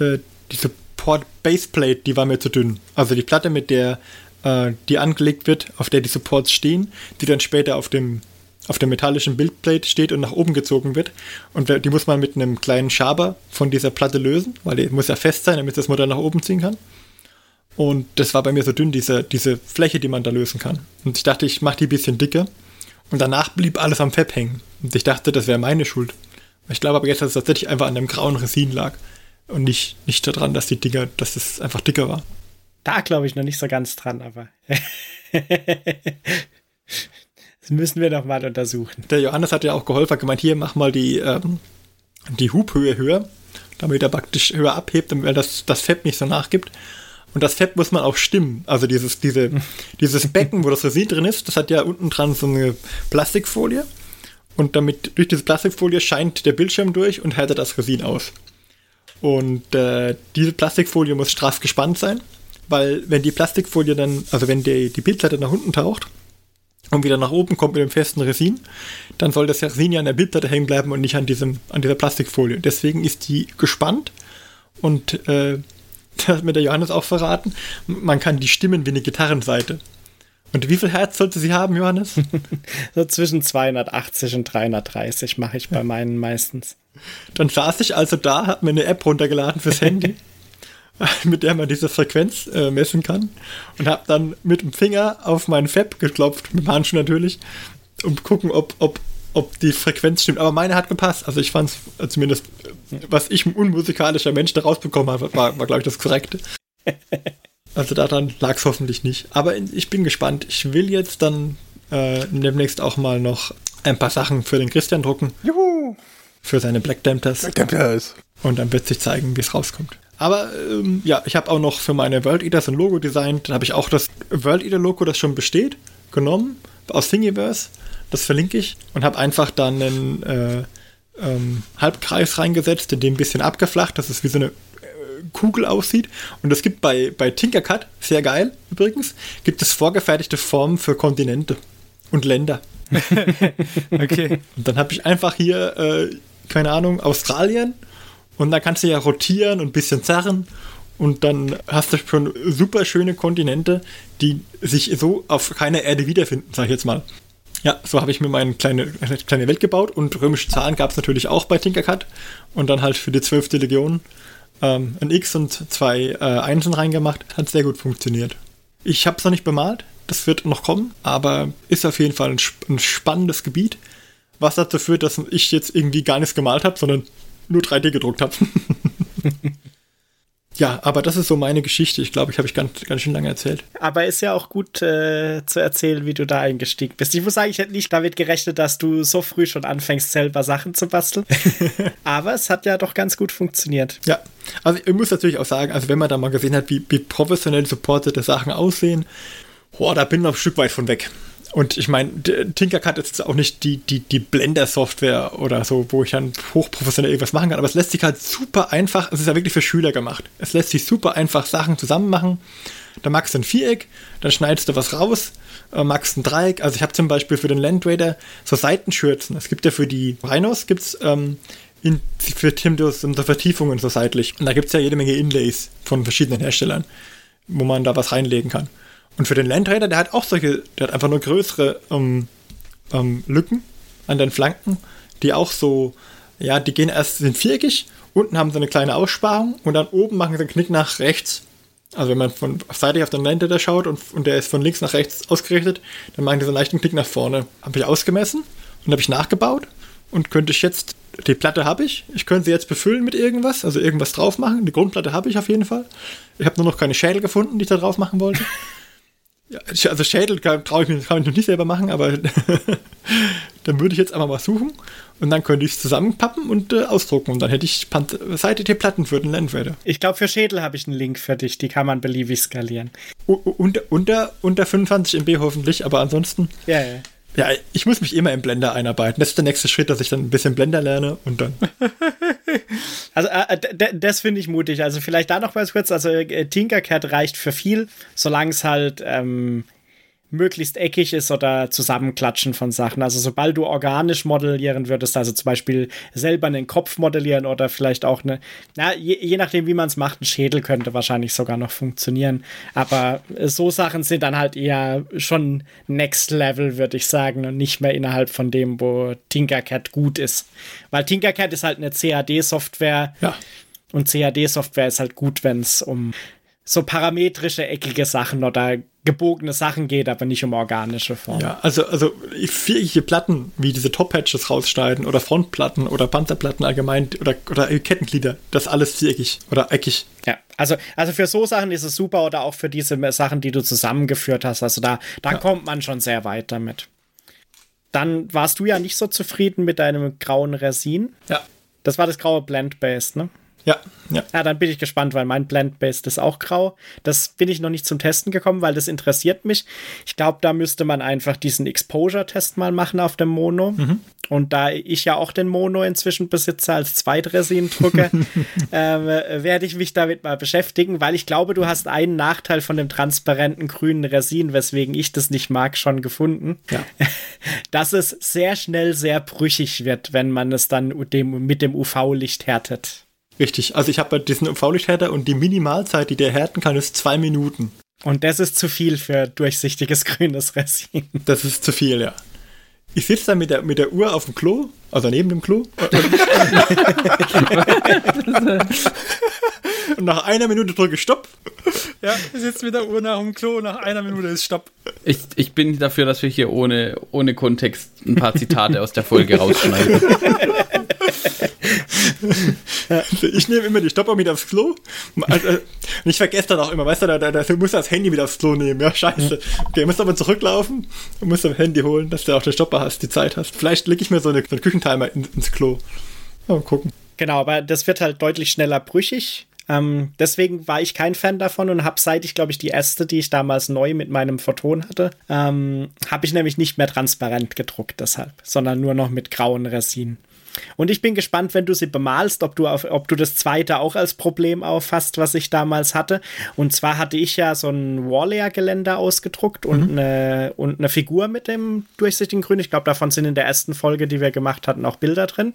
[SPEAKER 3] äh, die Support Baseplate, die war mir zu dünn. Also die Platte, mit der äh, die angelegt wird, auf der die Supports stehen, die dann später auf dem auf der metallischen Bildplate steht und nach oben gezogen wird. Und die muss man mit einem kleinen Schaber von dieser Platte lösen, weil die muss ja fest sein, damit das Modell nach oben ziehen kann. Und das war bei mir so dünn, diese, diese Fläche, die man da lösen kann. Und ich dachte, ich mache die ein bisschen dicker. Und danach blieb alles am Fab hängen. Und ich dachte, das wäre meine Schuld. Ich glaube aber jetzt, dass es tatsächlich einfach an dem grauen Resin lag. Und nicht, nicht daran, dass die Dinger, dass es einfach dicker war.
[SPEAKER 4] Da glaube ich noch nicht so ganz dran, aber. das müssen wir noch mal untersuchen.
[SPEAKER 3] Der Johannes hat ja auch geholfen, hat gemeint, hier mach mal die, ähm, die Hubhöhe höher, damit er praktisch höher abhebt, damit das, das Fett nicht so nachgibt. Und das Fett muss man auch stimmen. Also dieses, diese, dieses Becken, wo das Resin drin ist, das hat ja unten dran so eine Plastikfolie. Und damit durch diese Plastikfolie scheint der Bildschirm durch und härtet das Resin aus. Und äh, diese Plastikfolie muss straff gespannt sein, weil wenn die Plastikfolie dann, also wenn die, die Bildplatte nach unten taucht und wieder nach oben kommt mit dem festen Resin, dann soll das Resin ja an der Bildplatte hängen bleiben und nicht an, diesem, an dieser Plastikfolie. Deswegen ist die gespannt und äh, das hat mir der Johannes auch verraten, man kann die stimmen wie eine Gitarrenseite. Und wie viel Herz sollte sie haben, Johannes?
[SPEAKER 4] so zwischen 280 und 330 mache ich bei meinen meistens.
[SPEAKER 3] Dann saß ich also da, habe mir eine App runtergeladen fürs Handy, mit der man diese Frequenz äh, messen kann. Und habe dann mit dem Finger auf meinen Fab geklopft, mit dem Handschuh natürlich, um gucken, ob, ob, ob die Frequenz stimmt. Aber meine hat gepasst. Also ich fand es äh, zumindest, was ich ein unmusikalischer Mensch da rausbekommen habe, war, war glaube ich, das Korrekte. Also daran lag es hoffentlich nicht. Aber ich bin gespannt. Ich will jetzt dann äh, demnächst auch mal noch ein paar Sachen für den Christian drucken.
[SPEAKER 5] Juhu!
[SPEAKER 3] Für seine Black Dampers.
[SPEAKER 5] Black Dampers.
[SPEAKER 3] Und dann wird sich zeigen, wie es rauskommt. Aber ähm, ja, ich habe auch noch für meine World Eaters ein Logo designt. Da habe ich auch das World Eater Logo, das schon besteht, genommen aus Thingiverse. Das verlinke ich und habe einfach dann einen äh, ähm, Halbkreis reingesetzt, in dem ein bisschen abgeflacht, dass es wie so eine Kugel aussieht. Und es gibt bei, bei Tinkercad, sehr geil übrigens, gibt es vorgefertigte Formen für Kontinente und Länder. okay. Und dann habe ich einfach hier, äh, keine Ahnung, Australien. Und da kannst du ja rotieren und ein bisschen zerren. Und dann hast du schon super schöne Kontinente, die sich so auf keiner Erde wiederfinden, sag ich jetzt mal. Ja, so habe ich mir meine kleine, kleine Welt gebaut und römische Zahlen gab es natürlich auch bei Tinkercad. Und dann halt für die zwölfte Legion ähm, ein X und zwei äh, Einsen reingemacht. Hat sehr gut funktioniert. Ich habe es noch nicht bemalt, das wird noch kommen, aber ist auf jeden Fall ein, ein spannendes Gebiet, was dazu führt, dass ich jetzt irgendwie gar nichts gemalt habe, sondern nur 3D gedruckt habe. Ja, aber das ist so meine Geschichte. Ich glaube, ich habe ich ganz, ganz schön lange erzählt.
[SPEAKER 4] Aber ist ja auch gut äh, zu erzählen, wie du da eingestiegen bist. Ich muss sagen, ich hätte nicht damit gerechnet, dass du so früh schon anfängst, selber Sachen zu basteln. aber es hat ja doch ganz gut funktioniert.
[SPEAKER 3] Ja, also ich muss natürlich auch sagen, also wenn man da mal gesehen hat, wie, wie professionell supportete Sachen aussehen, boah, da bin ich noch ein Stück weit von weg. Und ich meine, Tinkercad ist auch nicht die, die, die Blender-Software oder so, wo ich dann hochprofessionell irgendwas machen kann, aber es lässt sich halt super einfach, es ist ja wirklich für Schüler gemacht. Es lässt sich super einfach Sachen zusammen machen. Da magst du ein Viereck, dann schneidest du was raus, äh, magst ein Dreieck. Also ich habe zum Beispiel für den Land Raider so Seitenschürzen. Es gibt ja für die Rhinos, gibt's ähm, in, für Timdos so Vertiefungen so seitlich. Und da gibt es ja jede Menge Inlays von verschiedenen Herstellern, wo man da was reinlegen kann. Und für den Landtrader, der hat auch solche, der hat einfach nur größere ähm, ähm, Lücken an den Flanken, die auch so, ja, die gehen erst, sind viereckig, unten haben sie eine kleine Aussparung und dann oben machen sie einen Knick nach rechts. Also wenn man von seitlich auf den Landtrader schaut und, und der ist von links nach rechts ausgerichtet, dann machen die so einen leichten Knick nach vorne. Habe ich ausgemessen und habe ich nachgebaut und könnte ich jetzt, die Platte habe ich, ich könnte sie jetzt befüllen mit irgendwas, also irgendwas drauf machen. Die Grundplatte habe ich auf jeden Fall. Ich habe nur noch keine Schädel gefunden, die ich da drauf machen wollte. Ja, also Schädel traue ich mir, kann ich noch nicht selber machen, aber dann würde ich jetzt einmal mal suchen und dann könnte ich es zusammenpappen und äh, ausdrucken und dann hätte ich seitige Platten für den Landraider.
[SPEAKER 4] Ich glaube, für Schädel habe ich einen Link für dich, die kann man beliebig skalieren.
[SPEAKER 3] U unter, unter, unter 25 MB hoffentlich, aber ansonsten.
[SPEAKER 4] Ja, ja.
[SPEAKER 3] Ja, ich muss mich immer im Blender einarbeiten. Das ist der nächste Schritt, dass ich dann ein bisschen Blender lerne und dann.
[SPEAKER 4] also, äh, das finde ich mutig. Also, vielleicht da noch mal kurz. Also, äh, Tinkercad reicht für viel, solange es halt ähm, möglichst eckig ist oder Zusammenklatschen von Sachen. Also sobald du organisch modellieren würdest, also zum Beispiel selber einen Kopf modellieren oder vielleicht auch eine, na, je, je nachdem, wie man es macht, ein Schädel könnte wahrscheinlich sogar noch funktionieren. Aber so Sachen sind dann halt eher schon Next Level, würde ich sagen, und nicht mehr innerhalb von dem, wo Tinkercad gut ist. Weil Tinkercad ist halt eine CAD-Software.
[SPEAKER 3] Ja.
[SPEAKER 4] Und CAD-Software ist halt gut, wenn es um so parametrische, eckige Sachen oder gebogene Sachen geht, aber nicht um organische Formen.
[SPEAKER 3] Ja, also, also viereckige Platten, wie diese Top-Patches rausschneiden oder Frontplatten oder Panzerplatten allgemein oder, oder Kettenglieder, das alles viereckig oder eckig.
[SPEAKER 4] Ja, also, also für so Sachen ist es super oder auch für diese Sachen, die du zusammengeführt hast. Also da, da ja. kommt man schon sehr weit damit. Dann warst du ja nicht so zufrieden mit deinem grauen Resin.
[SPEAKER 3] Ja.
[SPEAKER 4] Das war das graue Blend-Base, ne?
[SPEAKER 3] Ja, ja.
[SPEAKER 4] Ja, dann bin ich gespannt, weil mein Blend-Based ist auch grau. Das bin ich noch nicht zum Testen gekommen, weil das interessiert mich. Ich glaube, da müsste man einfach diesen Exposure-Test mal machen auf dem Mono. Mhm. Und da ich ja auch den Mono inzwischen besitze als Zweitresin-Drucker, äh, werde ich mich damit mal beschäftigen, weil ich glaube, du hast einen Nachteil von dem transparenten grünen Resin, weswegen ich das nicht mag, schon gefunden.
[SPEAKER 3] Ja.
[SPEAKER 4] Dass es sehr schnell sehr brüchig wird, wenn man es dann mit dem UV-Licht härtet.
[SPEAKER 3] Richtig, also ich habe diesen UV-Lichthärter und die Minimalzeit, die der härten kann, ist zwei Minuten.
[SPEAKER 4] Und das ist zu viel für durchsichtiges grünes Resin.
[SPEAKER 3] Das ist zu viel, ja. Ich sitze da mit der, mit der Uhr auf dem Klo, also neben dem Klo. und nach einer Minute drücke ich Stopp.
[SPEAKER 1] Ja, ich sitze mit der Uhr nach dem Klo, nach einer Minute ist Stopp.
[SPEAKER 2] Ich, ich bin dafür, dass wir hier ohne, ohne Kontext ein paar Zitate aus der Folge rausschneiden.
[SPEAKER 3] ich nehme immer die Stopper mit aufs Klo. Also, und ich vergesse dann auch immer, weißt du, da, da, da muss das Handy mit aufs Klo nehmen. Ja, scheiße. Okay, musst aber zurücklaufen und musst das Handy holen, dass du auch den Stopper hast, die Zeit hast. Vielleicht lege ich mir so, eine, so einen Küchentimer in, ins Klo. Mal gucken.
[SPEAKER 4] Genau, aber das wird halt deutlich schneller brüchig. Ähm, deswegen war ich kein Fan davon und habe seit ich, glaube ich, die erste, die ich damals neu mit meinem Photon hatte, ähm, habe ich nämlich nicht mehr transparent gedruckt deshalb, sondern nur noch mit grauen Resin. Und ich bin gespannt, wenn du sie bemalst, ob du, auf, ob du das zweite auch als Problem auffasst, was ich damals hatte. Und zwar hatte ich ja so ein Warlayer-Geländer ausgedruckt und, mhm. eine, und eine Figur mit dem durchsichtigen Grün. Ich glaube, davon sind in der ersten Folge, die wir gemacht hatten, auch Bilder drin.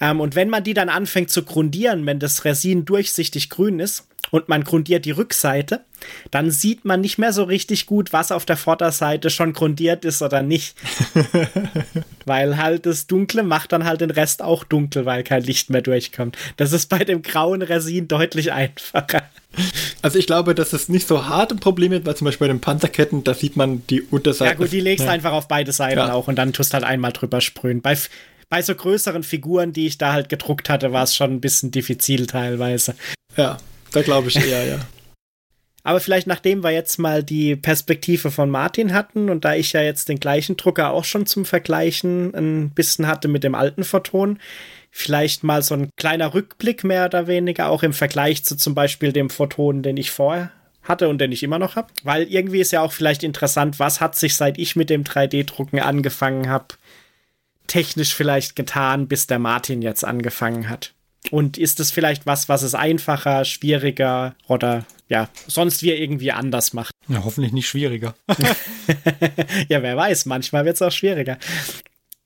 [SPEAKER 4] Ähm, und wenn man die dann anfängt zu grundieren, wenn das Resin durchsichtig grün ist, und man grundiert die Rückseite, dann sieht man nicht mehr so richtig gut, was auf der Vorderseite schon grundiert ist oder nicht. weil halt das Dunkle macht dann halt den Rest auch dunkel, weil kein Licht mehr durchkommt. Das ist bei dem grauen Resin deutlich einfacher.
[SPEAKER 3] Also ich glaube, dass es nicht so hart ein Problem ist, weil zum Beispiel bei den Panzerketten, da sieht man die Unterseite. Ja
[SPEAKER 4] gut, die legst ja. einfach auf beide Seiten ja. auch und dann tust halt einmal drüber sprühen. Bei, bei so größeren Figuren, die ich da halt gedruckt hatte, war es schon ein bisschen diffizil teilweise.
[SPEAKER 3] Ja, da glaube ich eher, ja.
[SPEAKER 4] Aber vielleicht nachdem wir jetzt mal die Perspektive von Martin hatten und da ich ja jetzt den gleichen Drucker auch schon zum Vergleichen ein bisschen hatte mit dem alten Photon, vielleicht mal so ein kleiner Rückblick mehr oder weniger, auch im Vergleich zu zum Beispiel dem Photon, den ich vorher hatte und den ich immer noch habe. Weil irgendwie ist ja auch vielleicht interessant, was hat sich seit ich mit dem 3D-Drucken angefangen habe, technisch vielleicht getan, bis der Martin jetzt angefangen hat. Und ist es vielleicht was, was es einfacher, schwieriger oder ja, sonst wir irgendwie anders macht?
[SPEAKER 1] Ja, hoffentlich nicht schwieriger.
[SPEAKER 4] ja, wer weiß, manchmal wird es auch schwieriger.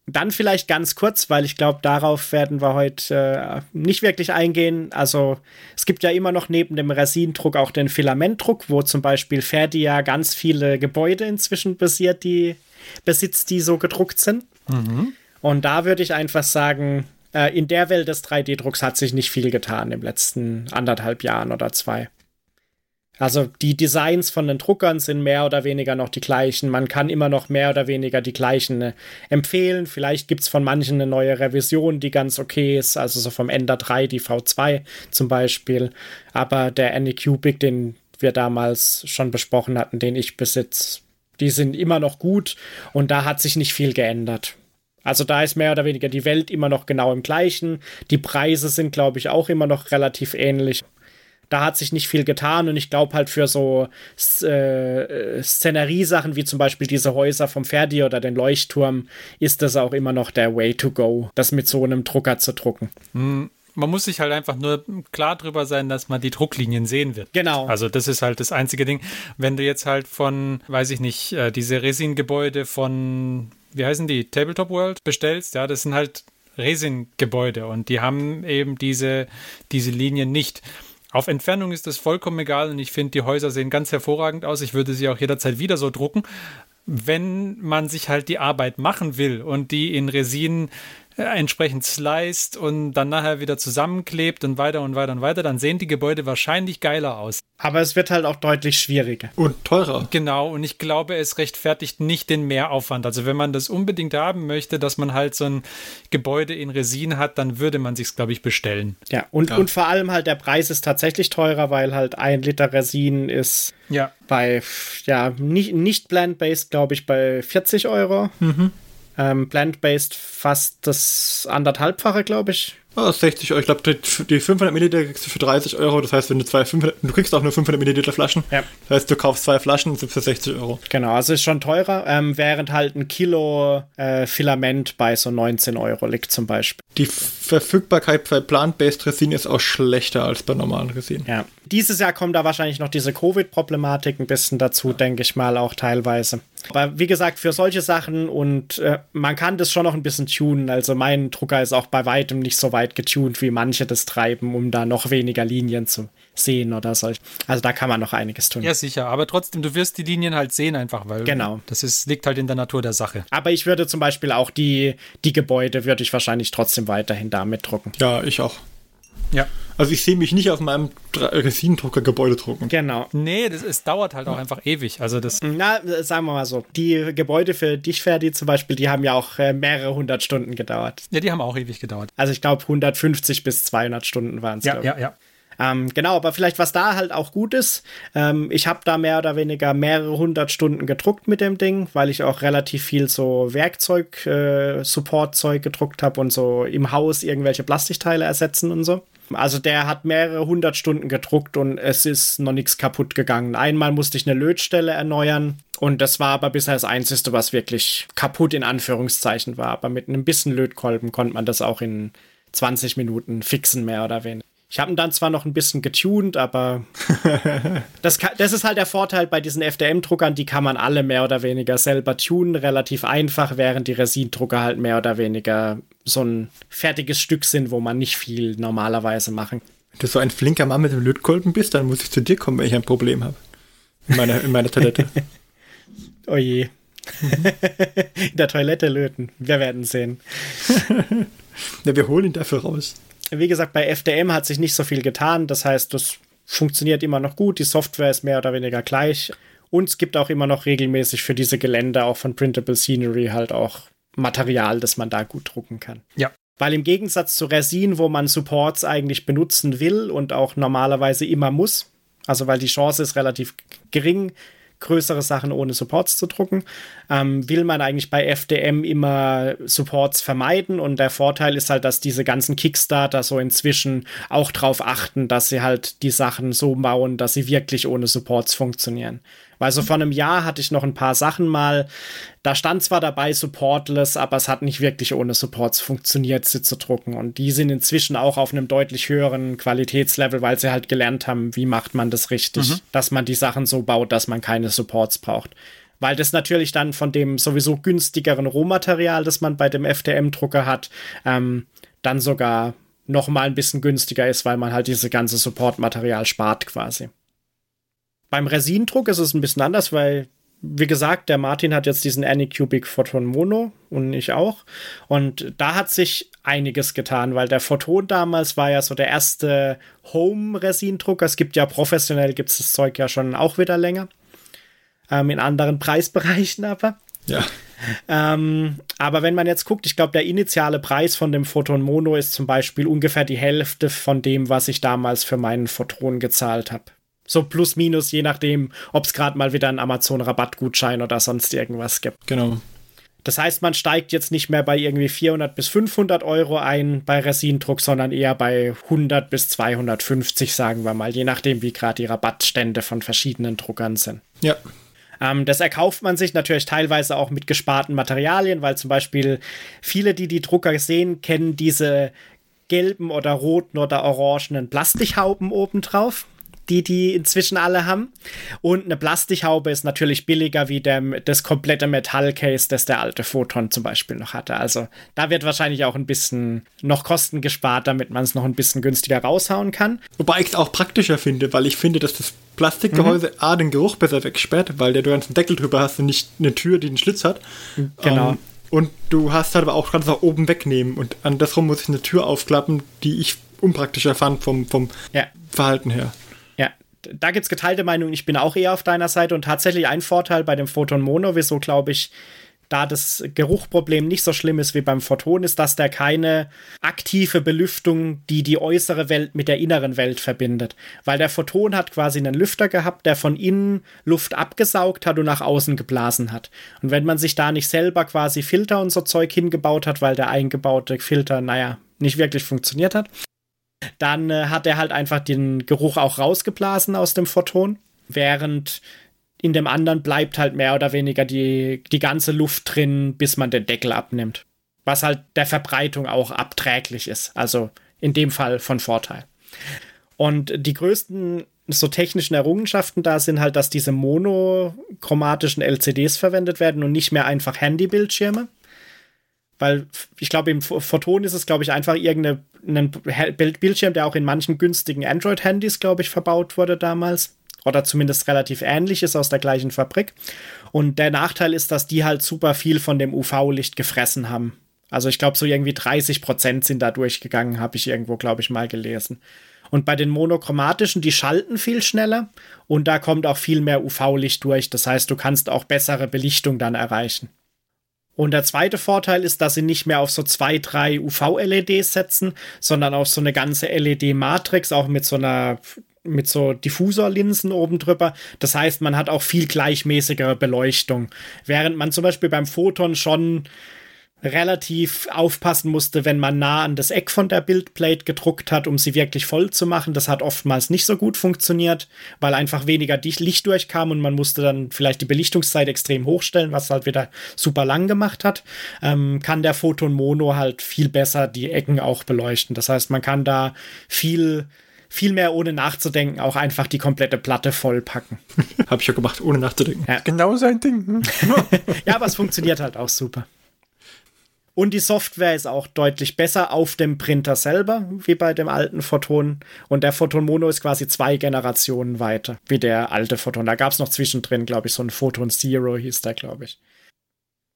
[SPEAKER 4] Dann vielleicht ganz kurz, weil ich glaube, darauf werden wir heute äh, nicht wirklich eingehen. Also es gibt ja immer noch neben dem Resindruck auch den Filamentdruck, wo zum Beispiel Ferdi ja ganz viele Gebäude inzwischen basiert, die besitzt, die so gedruckt sind. Mhm. Und da würde ich einfach sagen, äh, in der Welt des 3D-Drucks hat sich nicht viel getan im letzten anderthalb Jahren oder zwei. Also die Designs von den Druckern sind mehr oder weniger noch die gleichen. Man kann immer noch mehr oder weniger die gleichen äh, empfehlen. Vielleicht gibt es von manchen eine neue Revision, die ganz okay ist. Also so vom Ender 3, die V2 zum Beispiel. Aber der Anycubic, den wir damals schon besprochen hatten, den ich besitze, die sind immer noch gut und da hat sich nicht viel geändert. Also da ist mehr oder weniger die Welt immer noch genau im gleichen. Die Preise sind, glaube ich, auch immer noch relativ ähnlich. Da hat sich nicht viel getan und ich glaube halt für so äh, Szeneriesachen wie zum Beispiel diese Häuser vom Ferdi oder den Leuchtturm ist das auch immer noch der Way to go, das mit so einem Drucker zu drucken.
[SPEAKER 1] Hm man muss sich halt einfach nur klar drüber sein, dass man die Drucklinien sehen wird.
[SPEAKER 4] Genau.
[SPEAKER 1] Also das ist halt das einzige Ding. Wenn du jetzt halt von, weiß ich nicht, äh, diese Resin-Gebäude von wie heißen die, Tabletop World bestellst, ja, das sind halt Resin-Gebäude und die haben eben diese, diese Linien nicht. Auf Entfernung ist das vollkommen egal und ich finde, die Häuser sehen ganz hervorragend aus. Ich würde sie auch jederzeit wieder so drucken. Wenn man sich halt die Arbeit machen will und die in Resin äh, entsprechend sliced und dann nachher wieder zusammenklebt und weiter und weiter und weiter, dann sehen die Gebäude wahrscheinlich geiler aus.
[SPEAKER 4] Aber es wird halt auch deutlich schwieriger.
[SPEAKER 3] Und teurer.
[SPEAKER 1] Genau, und ich glaube, es rechtfertigt nicht den Mehraufwand. Also wenn man das unbedingt haben möchte, dass man halt so ein Gebäude in Resin hat, dann würde man sich glaube ich, bestellen.
[SPEAKER 4] Ja, und, ja. und vor allem halt der Preis ist tatsächlich teurer, weil halt ein Liter Resin ist
[SPEAKER 1] ja.
[SPEAKER 4] bei, ja, nicht, nicht blend-based, glaube ich, bei 40 Euro.
[SPEAKER 1] Mhm.
[SPEAKER 4] Ähm, Blend-based fast das anderthalbfache, glaube ich.
[SPEAKER 3] Oh, 60 Euro. Ich glaube, die 500 Milliliter kriegst du für 30 Euro. Das heißt, wenn du zwei 500, du kriegst auch nur 500 Milliliter Flaschen.
[SPEAKER 4] Ja.
[SPEAKER 3] Das heißt, du kaufst zwei Flaschen und für 60 Euro.
[SPEAKER 4] Genau, also ist schon teurer, ähm, während halt ein Kilo äh, Filament bei so 19 Euro liegt zum Beispiel.
[SPEAKER 3] Die Verfügbarkeit bei Plant-Based Resin ist auch schlechter als bei normalen Resin.
[SPEAKER 4] Ja. Dieses Jahr kommt da wahrscheinlich noch diese Covid-Problematik ein bisschen dazu, denke ich mal, auch teilweise. Aber wie gesagt, für solche Sachen und äh, man kann das schon noch ein bisschen tunen. Also mein Drucker ist auch bei weitem nicht so weit getuned, wie manche das treiben, um da noch weniger Linien zu sehen oder so. Also da kann man noch einiges tun.
[SPEAKER 1] Ja, sicher. Aber trotzdem, du wirst die Linien halt sehen einfach, weil
[SPEAKER 4] genau.
[SPEAKER 1] das ist, liegt halt in der Natur der Sache.
[SPEAKER 4] Aber ich würde zum Beispiel auch die, die Gebäude, würde ich wahrscheinlich trotzdem weiterhin damit drucken.
[SPEAKER 3] Ja, ich auch.
[SPEAKER 1] Ja.
[SPEAKER 3] Also ich sehe mich nicht auf meinem Resinendrucker Gebäude drucken.
[SPEAKER 4] Genau.
[SPEAKER 1] Nee, das, es dauert halt auch ja. einfach ewig. Also das.
[SPEAKER 4] Na, sagen wir mal so. Die Gebäude für dich, Ferdi, zum Beispiel, die haben ja auch äh, mehrere hundert Stunden gedauert.
[SPEAKER 1] Ja, die haben auch ewig gedauert.
[SPEAKER 4] Also ich glaube 150 bis 200 Stunden waren es.
[SPEAKER 1] Ja, ja, ja.
[SPEAKER 4] Ähm, genau, aber vielleicht was da halt auch gut ist, ähm, ich habe da mehr oder weniger mehrere hundert Stunden gedruckt mit dem Ding, weil ich auch relativ viel so Werkzeug, äh, Supportzeug gedruckt habe und so im Haus irgendwelche Plastikteile ersetzen und so. Also der hat mehrere hundert Stunden gedruckt und es ist noch nichts kaputt gegangen. Einmal musste ich eine Lötstelle erneuern und das war aber bisher das Einzige, was wirklich kaputt in Anführungszeichen war. Aber mit einem bisschen Lötkolben konnte man das auch in 20 Minuten fixen, mehr oder weniger. Ich habe ihn dann zwar noch ein bisschen getuned, aber das, kann, das ist halt der Vorteil bei diesen FDM-Druckern, die kann man alle mehr oder weniger selber tunen, relativ einfach, während die Resin-Drucker halt mehr oder weniger so ein fertiges Stück sind, wo man nicht viel normalerweise machen.
[SPEAKER 3] Wenn du so ein flinker Mann mit dem Lötkolben bist, dann muss ich zu dir kommen, wenn ich ein Problem habe. In meiner, in meiner Toilette.
[SPEAKER 4] oh je. in der Toilette löten. Wir werden sehen.
[SPEAKER 3] ja, wir holen ihn dafür raus
[SPEAKER 4] wie gesagt, bei FDM hat sich nicht so viel getan. Das heißt, das funktioniert immer noch gut. Die Software ist mehr oder weniger gleich. Und es gibt auch immer noch regelmäßig für diese Gelände auch von Printable Scenery halt auch Material, das man da gut drucken kann.
[SPEAKER 1] Ja.
[SPEAKER 4] Weil im Gegensatz zu Resin, wo man Supports eigentlich benutzen will und auch normalerweise immer muss, also weil die Chance ist relativ gering, größere Sachen ohne Supports zu drucken, ähm, will man eigentlich bei FDM immer Supports vermeiden. Und der Vorteil ist halt, dass diese ganzen Kickstarter so inzwischen auch darauf achten, dass sie halt die Sachen so bauen, dass sie wirklich ohne Supports funktionieren. Weil so vor einem Jahr hatte ich noch ein paar Sachen mal, da stand zwar dabei Supportless, aber es hat nicht wirklich ohne Supports funktioniert, sie zu drucken. Und die sind inzwischen auch auf einem deutlich höheren Qualitätslevel, weil sie halt gelernt haben, wie macht man das richtig, mhm. dass man die Sachen so baut, dass man keine Supports braucht weil das natürlich dann von dem sowieso günstigeren Rohmaterial, das man bei dem FDM-Drucker hat, ähm, dann sogar noch mal ein bisschen günstiger ist, weil man halt diese ganze Supportmaterial spart quasi. Beim Resindruck ist es ein bisschen anders, weil, wie gesagt, der Martin hat jetzt diesen Anycubic Photon Mono und ich auch. Und da hat sich einiges getan, weil der Photon damals war ja so der erste Home-Resindrucker. Es gibt ja professionell, gibt es das Zeug ja schon auch wieder länger. Ähm, in anderen Preisbereichen aber.
[SPEAKER 3] Ja.
[SPEAKER 4] Ähm, aber wenn man jetzt guckt, ich glaube, der initiale Preis von dem Photon Mono ist zum Beispiel ungefähr die Hälfte von dem, was ich damals für meinen Photon gezahlt habe. So plus minus, je nachdem, ob es gerade mal wieder einen Amazon-Rabattgutschein oder sonst irgendwas gibt.
[SPEAKER 3] Genau.
[SPEAKER 4] Das heißt, man steigt jetzt nicht mehr bei irgendwie 400 bis 500 Euro ein bei Resindruck, sondern eher bei 100 bis 250, sagen wir mal, je nachdem, wie gerade die Rabattstände von verschiedenen Druckern sind.
[SPEAKER 3] Ja.
[SPEAKER 4] Ähm, das erkauft man sich natürlich teilweise auch mit gesparten Materialien, weil zum Beispiel viele, die die Drucker sehen, kennen diese gelben oder roten oder orangenen Plastikhauben obendrauf die die inzwischen alle haben. Und eine Plastikhaube ist natürlich billiger wie der, das komplette Metallcase, das der alte Photon zum Beispiel noch hatte. Also da wird wahrscheinlich auch ein bisschen noch Kosten gespart, damit man es noch ein bisschen günstiger raushauen kann.
[SPEAKER 3] Wobei ich es auch praktischer finde, weil ich finde, dass das Plastikgehäuse mhm. A den Geruch besser wegsperrt, weil der du einen Deckel drüber hast und nicht eine Tür, die einen Schlitz hat.
[SPEAKER 4] Genau.
[SPEAKER 3] Um, ähm, Und du hast halt aber auch, kannst auch oben wegnehmen und andersrum muss ich eine Tür aufklappen, die ich unpraktischer fand vom, vom
[SPEAKER 4] Ja.
[SPEAKER 3] Verhalten her.
[SPEAKER 4] Da gibt's geteilte Meinungen. Ich bin auch eher auf deiner Seite und tatsächlich ein Vorteil bei dem Photon Mono, wieso glaube ich, da das Geruchproblem nicht so schlimm ist wie beim Photon, ist, dass der keine aktive Belüftung, die die äußere Welt mit der inneren Welt verbindet. Weil der Photon hat quasi einen Lüfter gehabt, der von innen Luft abgesaugt hat und nach außen geblasen hat. Und wenn man sich da nicht selber quasi Filter und so Zeug hingebaut hat, weil der eingebaute Filter, naja, nicht wirklich funktioniert hat, dann äh, hat er halt einfach den Geruch auch rausgeblasen aus dem Photon, während in dem anderen bleibt halt mehr oder weniger die, die ganze Luft drin, bis man den Deckel abnimmt. Was halt der Verbreitung auch abträglich ist. Also in dem Fall von Vorteil. Und die größten so technischen Errungenschaften da sind halt, dass diese monochromatischen LCDs verwendet werden und nicht mehr einfach Handybildschirme. Weil ich glaube, im Photon ist es, glaube ich, einfach irgendein Bildschirm, der auch in manchen günstigen Android-Handys, glaube ich, verbaut wurde damals. Oder zumindest relativ ähnlich ist aus der gleichen Fabrik. Und der Nachteil ist, dass die halt super viel von dem UV-Licht gefressen haben. Also ich glaube, so irgendwie 30 Prozent sind da durchgegangen, habe ich irgendwo, glaube ich, mal gelesen. Und bei den monochromatischen, die schalten viel schneller und da kommt auch viel mehr UV-Licht durch. Das heißt, du kannst auch bessere Belichtung dann erreichen. Und der zweite Vorteil ist, dass sie nicht mehr auf so zwei, drei UV-LEDs setzen, sondern auf so eine ganze LED-Matrix, auch mit so einer mit so Diffusorlinsen oben drüber. Das heißt, man hat auch viel gleichmäßigere Beleuchtung. Während man zum Beispiel beim Photon schon relativ aufpassen musste, wenn man nah an das Eck von der Bildplate gedruckt hat, um sie wirklich voll zu machen. Das hat oftmals nicht so gut funktioniert, weil einfach weniger Licht durchkam und man musste dann vielleicht die Belichtungszeit extrem hochstellen, was halt wieder super lang gemacht hat. Ähm, kann der Photon Mono halt viel besser die Ecken auch beleuchten. Das heißt, man kann da viel viel mehr ohne nachzudenken auch einfach die komplette Platte vollpacken.
[SPEAKER 3] Habe ich ja gemacht, ohne nachzudenken.
[SPEAKER 4] Ja.
[SPEAKER 5] Genau sein Ding.
[SPEAKER 4] ja, aber es funktioniert halt auch super. Und die Software ist auch deutlich besser auf dem Printer selber, wie bei dem alten Photon. Und der Photon Mono ist quasi zwei Generationen weiter, wie der alte Photon. Da gab es noch zwischendrin, glaube ich, so ein Photon Zero hieß der, glaube ich.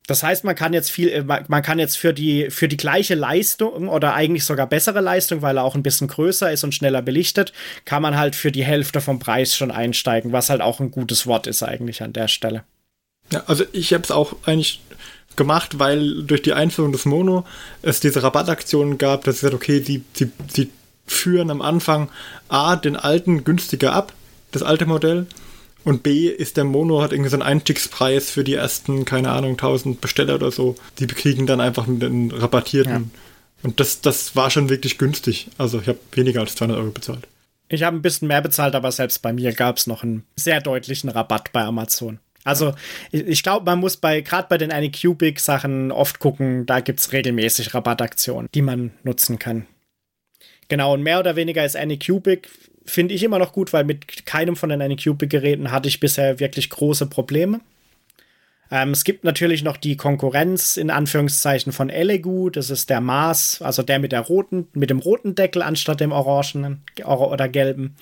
[SPEAKER 4] Das heißt, man kann jetzt viel, äh, man kann jetzt für die, für die gleiche Leistung oder eigentlich sogar bessere Leistung, weil er auch ein bisschen größer ist und schneller belichtet, kann man halt für die Hälfte vom Preis schon einsteigen, was halt auch ein gutes Wort ist eigentlich an der Stelle.
[SPEAKER 3] Ja, also ich habe es auch eigentlich gemacht, weil durch die Einführung des Mono es diese Rabattaktionen gab, dass sie gesagt, okay, sie, sie, sie führen am Anfang A, den alten günstiger ab, das alte Modell, und B ist der Mono hat irgendwie so einen Einstiegspreis für die ersten, keine Ahnung, 1000 Besteller oder so. Die kriegen dann einfach den rabattierten. Ja. Und das, das war schon wirklich günstig. Also ich habe weniger als 200 Euro bezahlt.
[SPEAKER 4] Ich habe ein bisschen mehr bezahlt, aber selbst bei mir gab es noch einen sehr deutlichen Rabatt bei Amazon. Also ich, glaube, man muss bei gerade bei den Anycubic Sachen oft gucken, da gibt es regelmäßig Rabattaktionen, die man nutzen kann. Genau, und mehr oder weniger ist Anycubic finde ich immer noch gut, weil mit keinem von den Anycubic-Geräten hatte ich bisher wirklich große Probleme. Ähm, es gibt natürlich noch die Konkurrenz in Anführungszeichen von Elegu, das ist der Mars, also der mit der roten, mit dem roten Deckel anstatt dem orangenen oder gelben.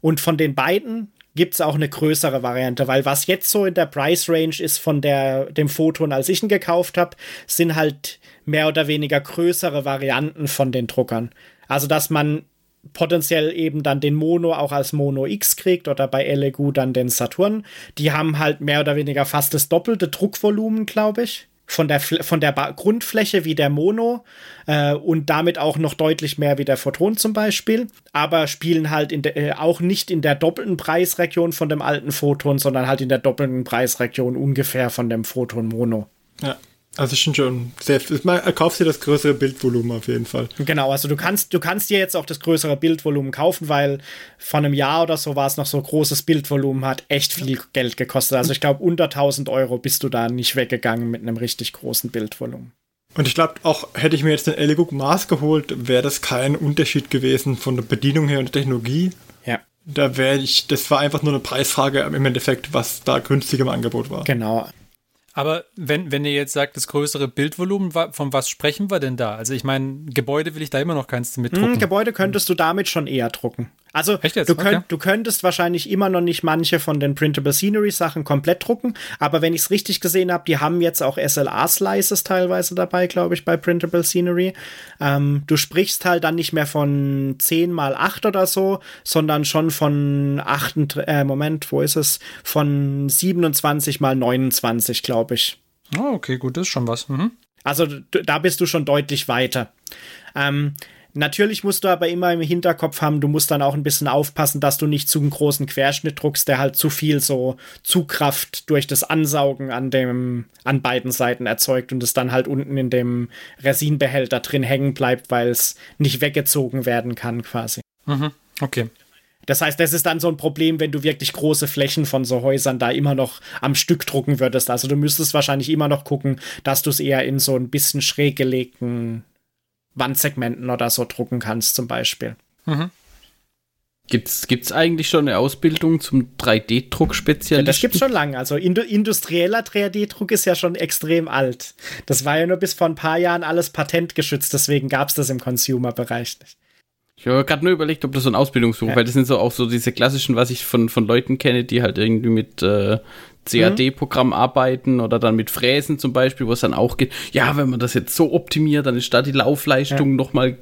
[SPEAKER 4] Und von den beiden gibt es auch eine größere Variante, weil was jetzt so in der Price Range ist von der, dem Photon, als ich ihn gekauft habe, sind halt mehr oder weniger größere Varianten von den Druckern. Also, dass man potenziell eben dann den Mono auch als Mono X kriegt oder bei Elegu dann den Saturn. Die haben halt mehr oder weniger fast das doppelte Druckvolumen, glaube ich. Von der, von der Grundfläche wie der Mono äh, und damit auch noch deutlich mehr wie der Photon zum Beispiel, aber spielen halt in äh, auch nicht in der doppelten Preisregion von dem alten Photon, sondern halt in der doppelten Preisregion ungefähr von dem Photon Mono.
[SPEAKER 3] Ja. Also schon schon sehr. Man kaufst dir das größere Bildvolumen auf jeden Fall.
[SPEAKER 4] Genau, also du kannst, du kannst dir jetzt auch das größere Bildvolumen kaufen, weil vor einem Jahr oder so war es noch so großes Bildvolumen, hat echt viel Geld gekostet. Also ich glaube, unter 1000 Euro bist du da nicht weggegangen mit einem richtig großen Bildvolumen.
[SPEAKER 3] Und ich glaube, auch hätte ich mir jetzt den Eleguk Mars geholt, wäre das kein Unterschied gewesen von der Bedienung her und der Technologie.
[SPEAKER 4] Ja.
[SPEAKER 3] Da wäre ich, das war einfach nur eine Preisfrage im Endeffekt, was da günstig im Angebot war.
[SPEAKER 4] Genau.
[SPEAKER 1] Aber wenn, wenn ihr jetzt sagt, das größere Bildvolumen, von was sprechen wir denn da? Also ich meine, Gebäude will ich da immer noch keins mit drucken.
[SPEAKER 4] Hm, Gebäude könntest du damit schon eher drucken. Also? Du, könnt,
[SPEAKER 1] Okay.
[SPEAKER 4] du könntest wahrscheinlich immer noch nicht manche von den Printable Scenery Sachen komplett drucken, aber wenn ich es richtig gesehen habe, die haben jetzt auch SLA-Slices teilweise dabei, glaube ich, bei Printable Scenery. Ähm, du sprichst halt dann nicht mehr von 10 mal 8 oder so, sondern schon von 8, äh, Moment, wo ist es? Von 27 mal 29, glaube ich.
[SPEAKER 1] Oh, okay, gut, das ist schon was. Mhm.
[SPEAKER 4] Also da bist du schon deutlich weiter. Ähm, natürlich musst du aber immer im Hinterkopf haben, du musst dann auch ein bisschen aufpassen, dass du nicht zu einen großen Querschnitt druckst, der halt zu viel so Zugkraft durch das Ansaugen an dem an beiden Seiten erzeugt und es dann halt unten in dem Resinbehälter drin hängen bleibt, weil es nicht weggezogen werden kann quasi.
[SPEAKER 1] Okay.
[SPEAKER 4] Das heißt, das ist dann so ein Problem, wenn du wirklich große Flächen von so Häusern da immer noch am Stück drucken würdest. Also du müsstest wahrscheinlich immer noch gucken, dass du es eher in so ein bisschen schräg gelegten Wandsegmenten oder so drucken kannst, zum Beispiel.
[SPEAKER 2] Gibt's, gibt's eigentlich schon eine Ausbildung zum 3D-Druck-Spezialisten?
[SPEAKER 4] Das gibt's schon lange. Also indu industrieller 3D-Druck ist ja schon extrem alt. Das war ja nur bis vor ein paar Jahren alles patentgeschützt, deswegen gab's das im Consumer-Bereich nicht.
[SPEAKER 2] Ich habe gerade nur überlegt, ob das so ein Ausbildungsberuf,
[SPEAKER 4] Ja.
[SPEAKER 2] weil das sind so auch so diese klassischen, was ich von, von Leuten kenne, die halt irgendwie mit äh, CAD-Programm arbeiten oder dann mit Fräsen zum Beispiel, wo es dann auch geht, ja, wenn man das jetzt so optimiert, dann ist da die Laufleistung noch mal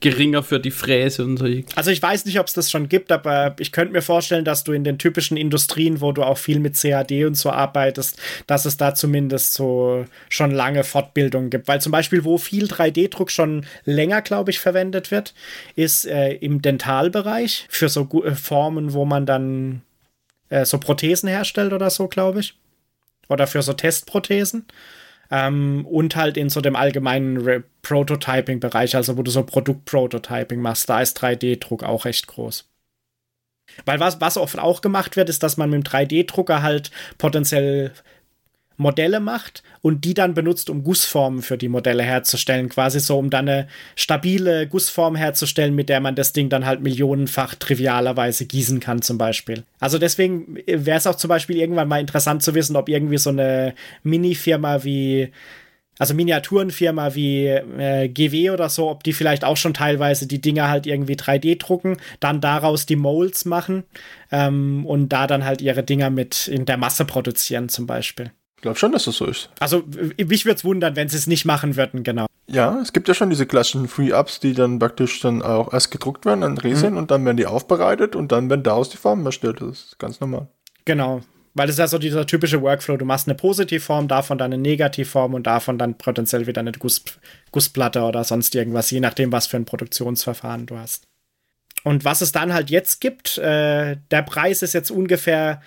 [SPEAKER 2] geringer für die Fräse und so.
[SPEAKER 4] Also ich weiß nicht, ob es das schon gibt, aber ich könnte mir vorstellen, dass du in den typischen Industrien, wo du auch viel mit CAD und so arbeitest, dass es da zumindest so schon lange Fortbildungen gibt. Weil zum Beispiel, wo viel 3D-Druck schon länger, glaube ich, verwendet wird, ist äh, im Dentalbereich für so äh, Formen, wo man dann äh, so Prothesen herstellt oder so, glaube ich. Oder für so Testprothesen. Ähm, und halt in so dem allgemeinen Re- Prototyping-Bereich, also wo du so Produktprototyping machst, da ist 3D-Druck auch recht groß. Weil was, was oft auch gemacht wird, ist, dass man mit dem 3D-Drucker halt potenziell Modelle macht und die dann benutzt, um Gussformen für die Modelle herzustellen. Quasi so, um dann eine stabile Gussform herzustellen, mit der man das Ding dann halt millionenfach trivialerweise gießen kann, zum Beispiel. Also deswegen wäre es auch zum Beispiel irgendwann mal interessant zu wissen, ob irgendwie so eine Mini-Firma wie also Miniaturenfirma wie äh, GW oder so, ob die vielleicht auch schon teilweise die Dinger halt irgendwie 3D drucken, dann daraus die Molds machen ähm, und da dann halt ihre Dinger mit in der Masse produzieren zum Beispiel.
[SPEAKER 5] Ich glaube schon, dass das so ist.
[SPEAKER 4] Also mich würde es wundern, wenn sie es nicht machen würden, genau.
[SPEAKER 5] Ja, es gibt ja schon diese klassischen Free-Ups, die dann praktisch dann auch erst gedruckt werden an Resin und dann werden die aufbereitet und dann werden daraus die Formen erstellt. Das ist ganz normal.
[SPEAKER 4] Genau. Weil das ist ja so dieser typische Workflow. Du machst eine Positivform, davon dann eine Negativform und davon dann potenziell wieder eine Guss, Gussplatte oder sonst irgendwas, je nachdem, was für ein Produktionsverfahren du hast. Und was es dann halt jetzt gibt, äh, der Preis ist jetzt ungefähr,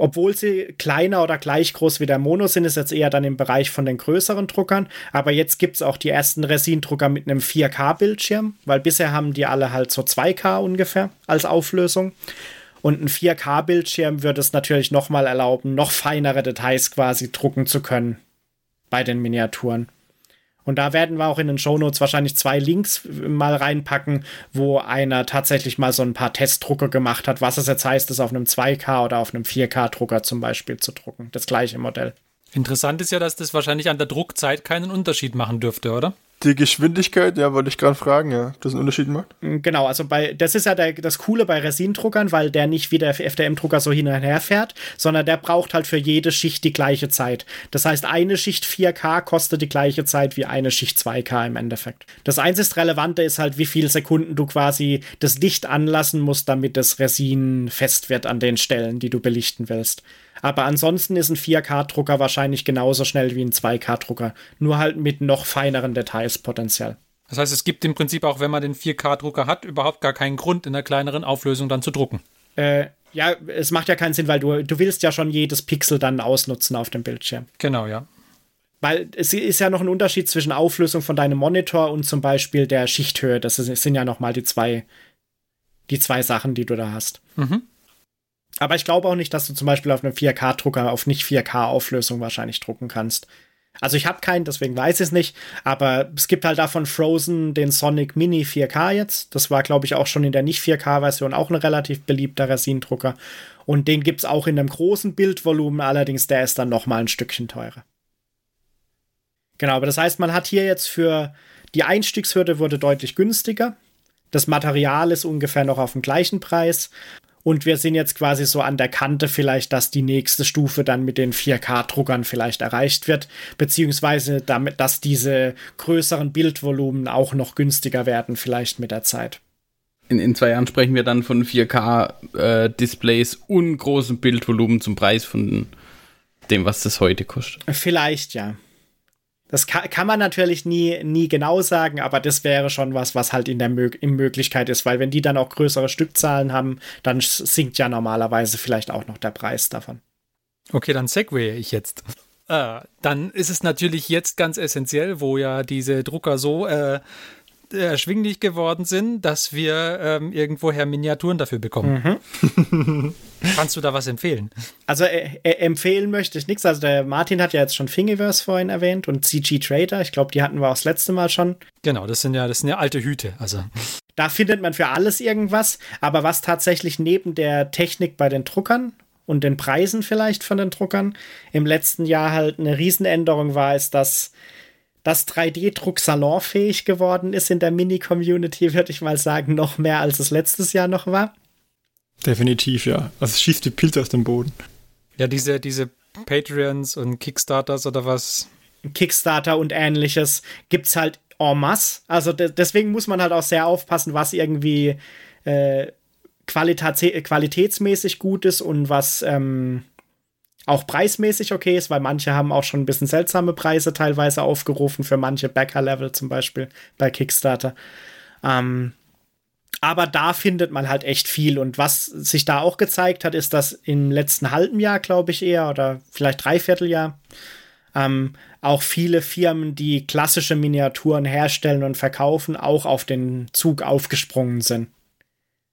[SPEAKER 4] obwohl sie kleiner oder gleich groß wie der Mono sind, ist jetzt eher dann im Bereich von den größeren Druckern. Aber jetzt gibt es auch die ersten Resin-Drucker mit einem 4K-Bildschirm, weil bisher haben die alle halt so 2K ungefähr als Auflösung. Und ein 4K-Bildschirm würde es natürlich nochmal erlauben, noch feinere Details quasi drucken zu können bei den Miniaturen. Und da werden wir auch in den Shownotes wahrscheinlich zwei Links mal reinpacken, wo einer tatsächlich mal so ein paar Testdrucke gemacht hat, was es jetzt heißt, es auf einem 2K oder auf einem 4K-Drucker zum Beispiel zu drucken. Das gleiche Modell.
[SPEAKER 1] Interessant ist ja, dass das wahrscheinlich an der Druckzeit keinen Unterschied machen dürfte, oder?
[SPEAKER 5] Die Geschwindigkeit, ja, wollte ich gerade fragen, ja, ob das einen Unterschied macht.
[SPEAKER 4] Genau, also bei, das ist ja der, das Coole bei Resindruckern, weil der nicht wie der FDM-Drucker so hin und her fährt, sondern der braucht halt für jede Schicht die gleiche Zeit. Das heißt, eine Schicht 4K kostet die gleiche Zeit wie eine Schicht 2K im Endeffekt. Das einzig Relevante ist halt, wie viele Sekunden du quasi das Licht anlassen musst, damit das Resin fest wird an den Stellen, die du belichten willst. Aber ansonsten ist ein 4K-Drucker wahrscheinlich genauso schnell wie ein 2K-Drucker. Nur halt mit noch feineren Details potenziell.
[SPEAKER 1] Das heißt, es gibt im Prinzip auch, wenn man den 4K-Drucker hat, überhaupt gar keinen Grund, in einer kleineren Auflösung dann zu drucken.
[SPEAKER 4] Äh, ja, es macht ja keinen Sinn, weil du, du willst ja schon jedes Pixel dann ausnutzen auf dem Bildschirm.
[SPEAKER 1] Genau, ja.
[SPEAKER 4] Weil es ist ja noch ein Unterschied zwischen Auflösung von deinem Monitor und zum Beispiel der Schichthöhe. Das sind ja noch mal die zwei, die zwei Sachen, die du da hast.
[SPEAKER 1] Mhm.
[SPEAKER 4] Aber ich glaube auch nicht, dass du zum Beispiel auf einem 4K-Drucker auf nicht 4K-Auflösung wahrscheinlich drucken kannst. Also ich habe keinen, deswegen weiß ich es nicht. Aber es gibt halt davon Frozen den Sonic Mini 4K jetzt. Das war, glaube ich, auch schon in der nicht 4K-Version auch ein relativ beliebter Resindrucker. Und den gibt es auch in einem großen Bildvolumen, allerdings der ist dann noch mal ein Stückchen teurer. Genau, aber das heißt, man hat hier jetzt für die Einstiegshürde wurde deutlich günstiger. Das Material ist ungefähr noch auf dem gleichen Preis. Und wir sind jetzt quasi so an der Kante vielleicht, dass die nächste Stufe dann mit den 4K-Druckern vielleicht erreicht wird, beziehungsweise damit, dass diese größeren Bildvolumen auch noch günstiger werden, vielleicht mit der Zeit.
[SPEAKER 2] In, in zwei Jahren sprechen wir dann von 4K-Displays äh, und großem Bildvolumen zum Preis von dem, was das heute kostet.
[SPEAKER 4] Vielleicht, ja. Das kann, kann, man natürlich nie, nie genau sagen, aber das wäre schon was, was halt in der Mö in Möglichkeit ist, weil wenn die dann auch größere Stückzahlen haben, dann sinkt ja normalerweise vielleicht auch noch der Preis davon.
[SPEAKER 1] Okay, dann segway ich jetzt. Äh, dann ist es natürlich jetzt ganz essentiell, wo ja diese Drucker so äh, erschwinglich geworden sind, dass wir ähm, irgendwoher Miniaturen dafür bekommen. Mhm. Kannst du da was empfehlen?
[SPEAKER 4] Also äh, äh, empfehlen möchte ich nichts. Also der Martin hat ja jetzt schon Thingiverse vorhin erwähnt und CG Trader. Ich glaube, die hatten wir auch das letzte Mal schon.
[SPEAKER 1] Genau, das sind ja, das sind ja alte Hüte. Also.
[SPEAKER 4] Da findet man für alles irgendwas. Aber was tatsächlich neben der Technik bei den Druckern und den Preisen vielleicht von den Druckern im letzten Jahr halt eine Riesenänderung war, ist, dass das 3D-Druck salonfähig geworden ist in der Mini-Community, würde ich mal sagen, noch mehr als es letztes Jahr noch war.
[SPEAKER 3] Definitiv, ja. Also es schießt die Pilze aus dem Boden.
[SPEAKER 1] Ja, diese, diese Patreons und Kickstarters oder was?
[SPEAKER 4] Kickstarter und ähnliches gibt's halt en masse. Also de deswegen muss man halt auch sehr aufpassen, was irgendwie äh, qualitätsmäßig gut ist und was ähm, auch preismäßig okay ist, weil manche haben auch schon ein bisschen seltsame Preise teilweise aufgerufen für manche Backer-Level zum Beispiel bei Kickstarter. Ähm, aber da findet man halt echt viel. Und was sich da auch gezeigt hat, ist, dass im letzten halben Jahr, glaube ich eher, oder vielleicht Dreivierteljahr, ähm, auch viele Firmen, die klassische Miniaturen herstellen und verkaufen, auch auf den Zug aufgesprungen sind.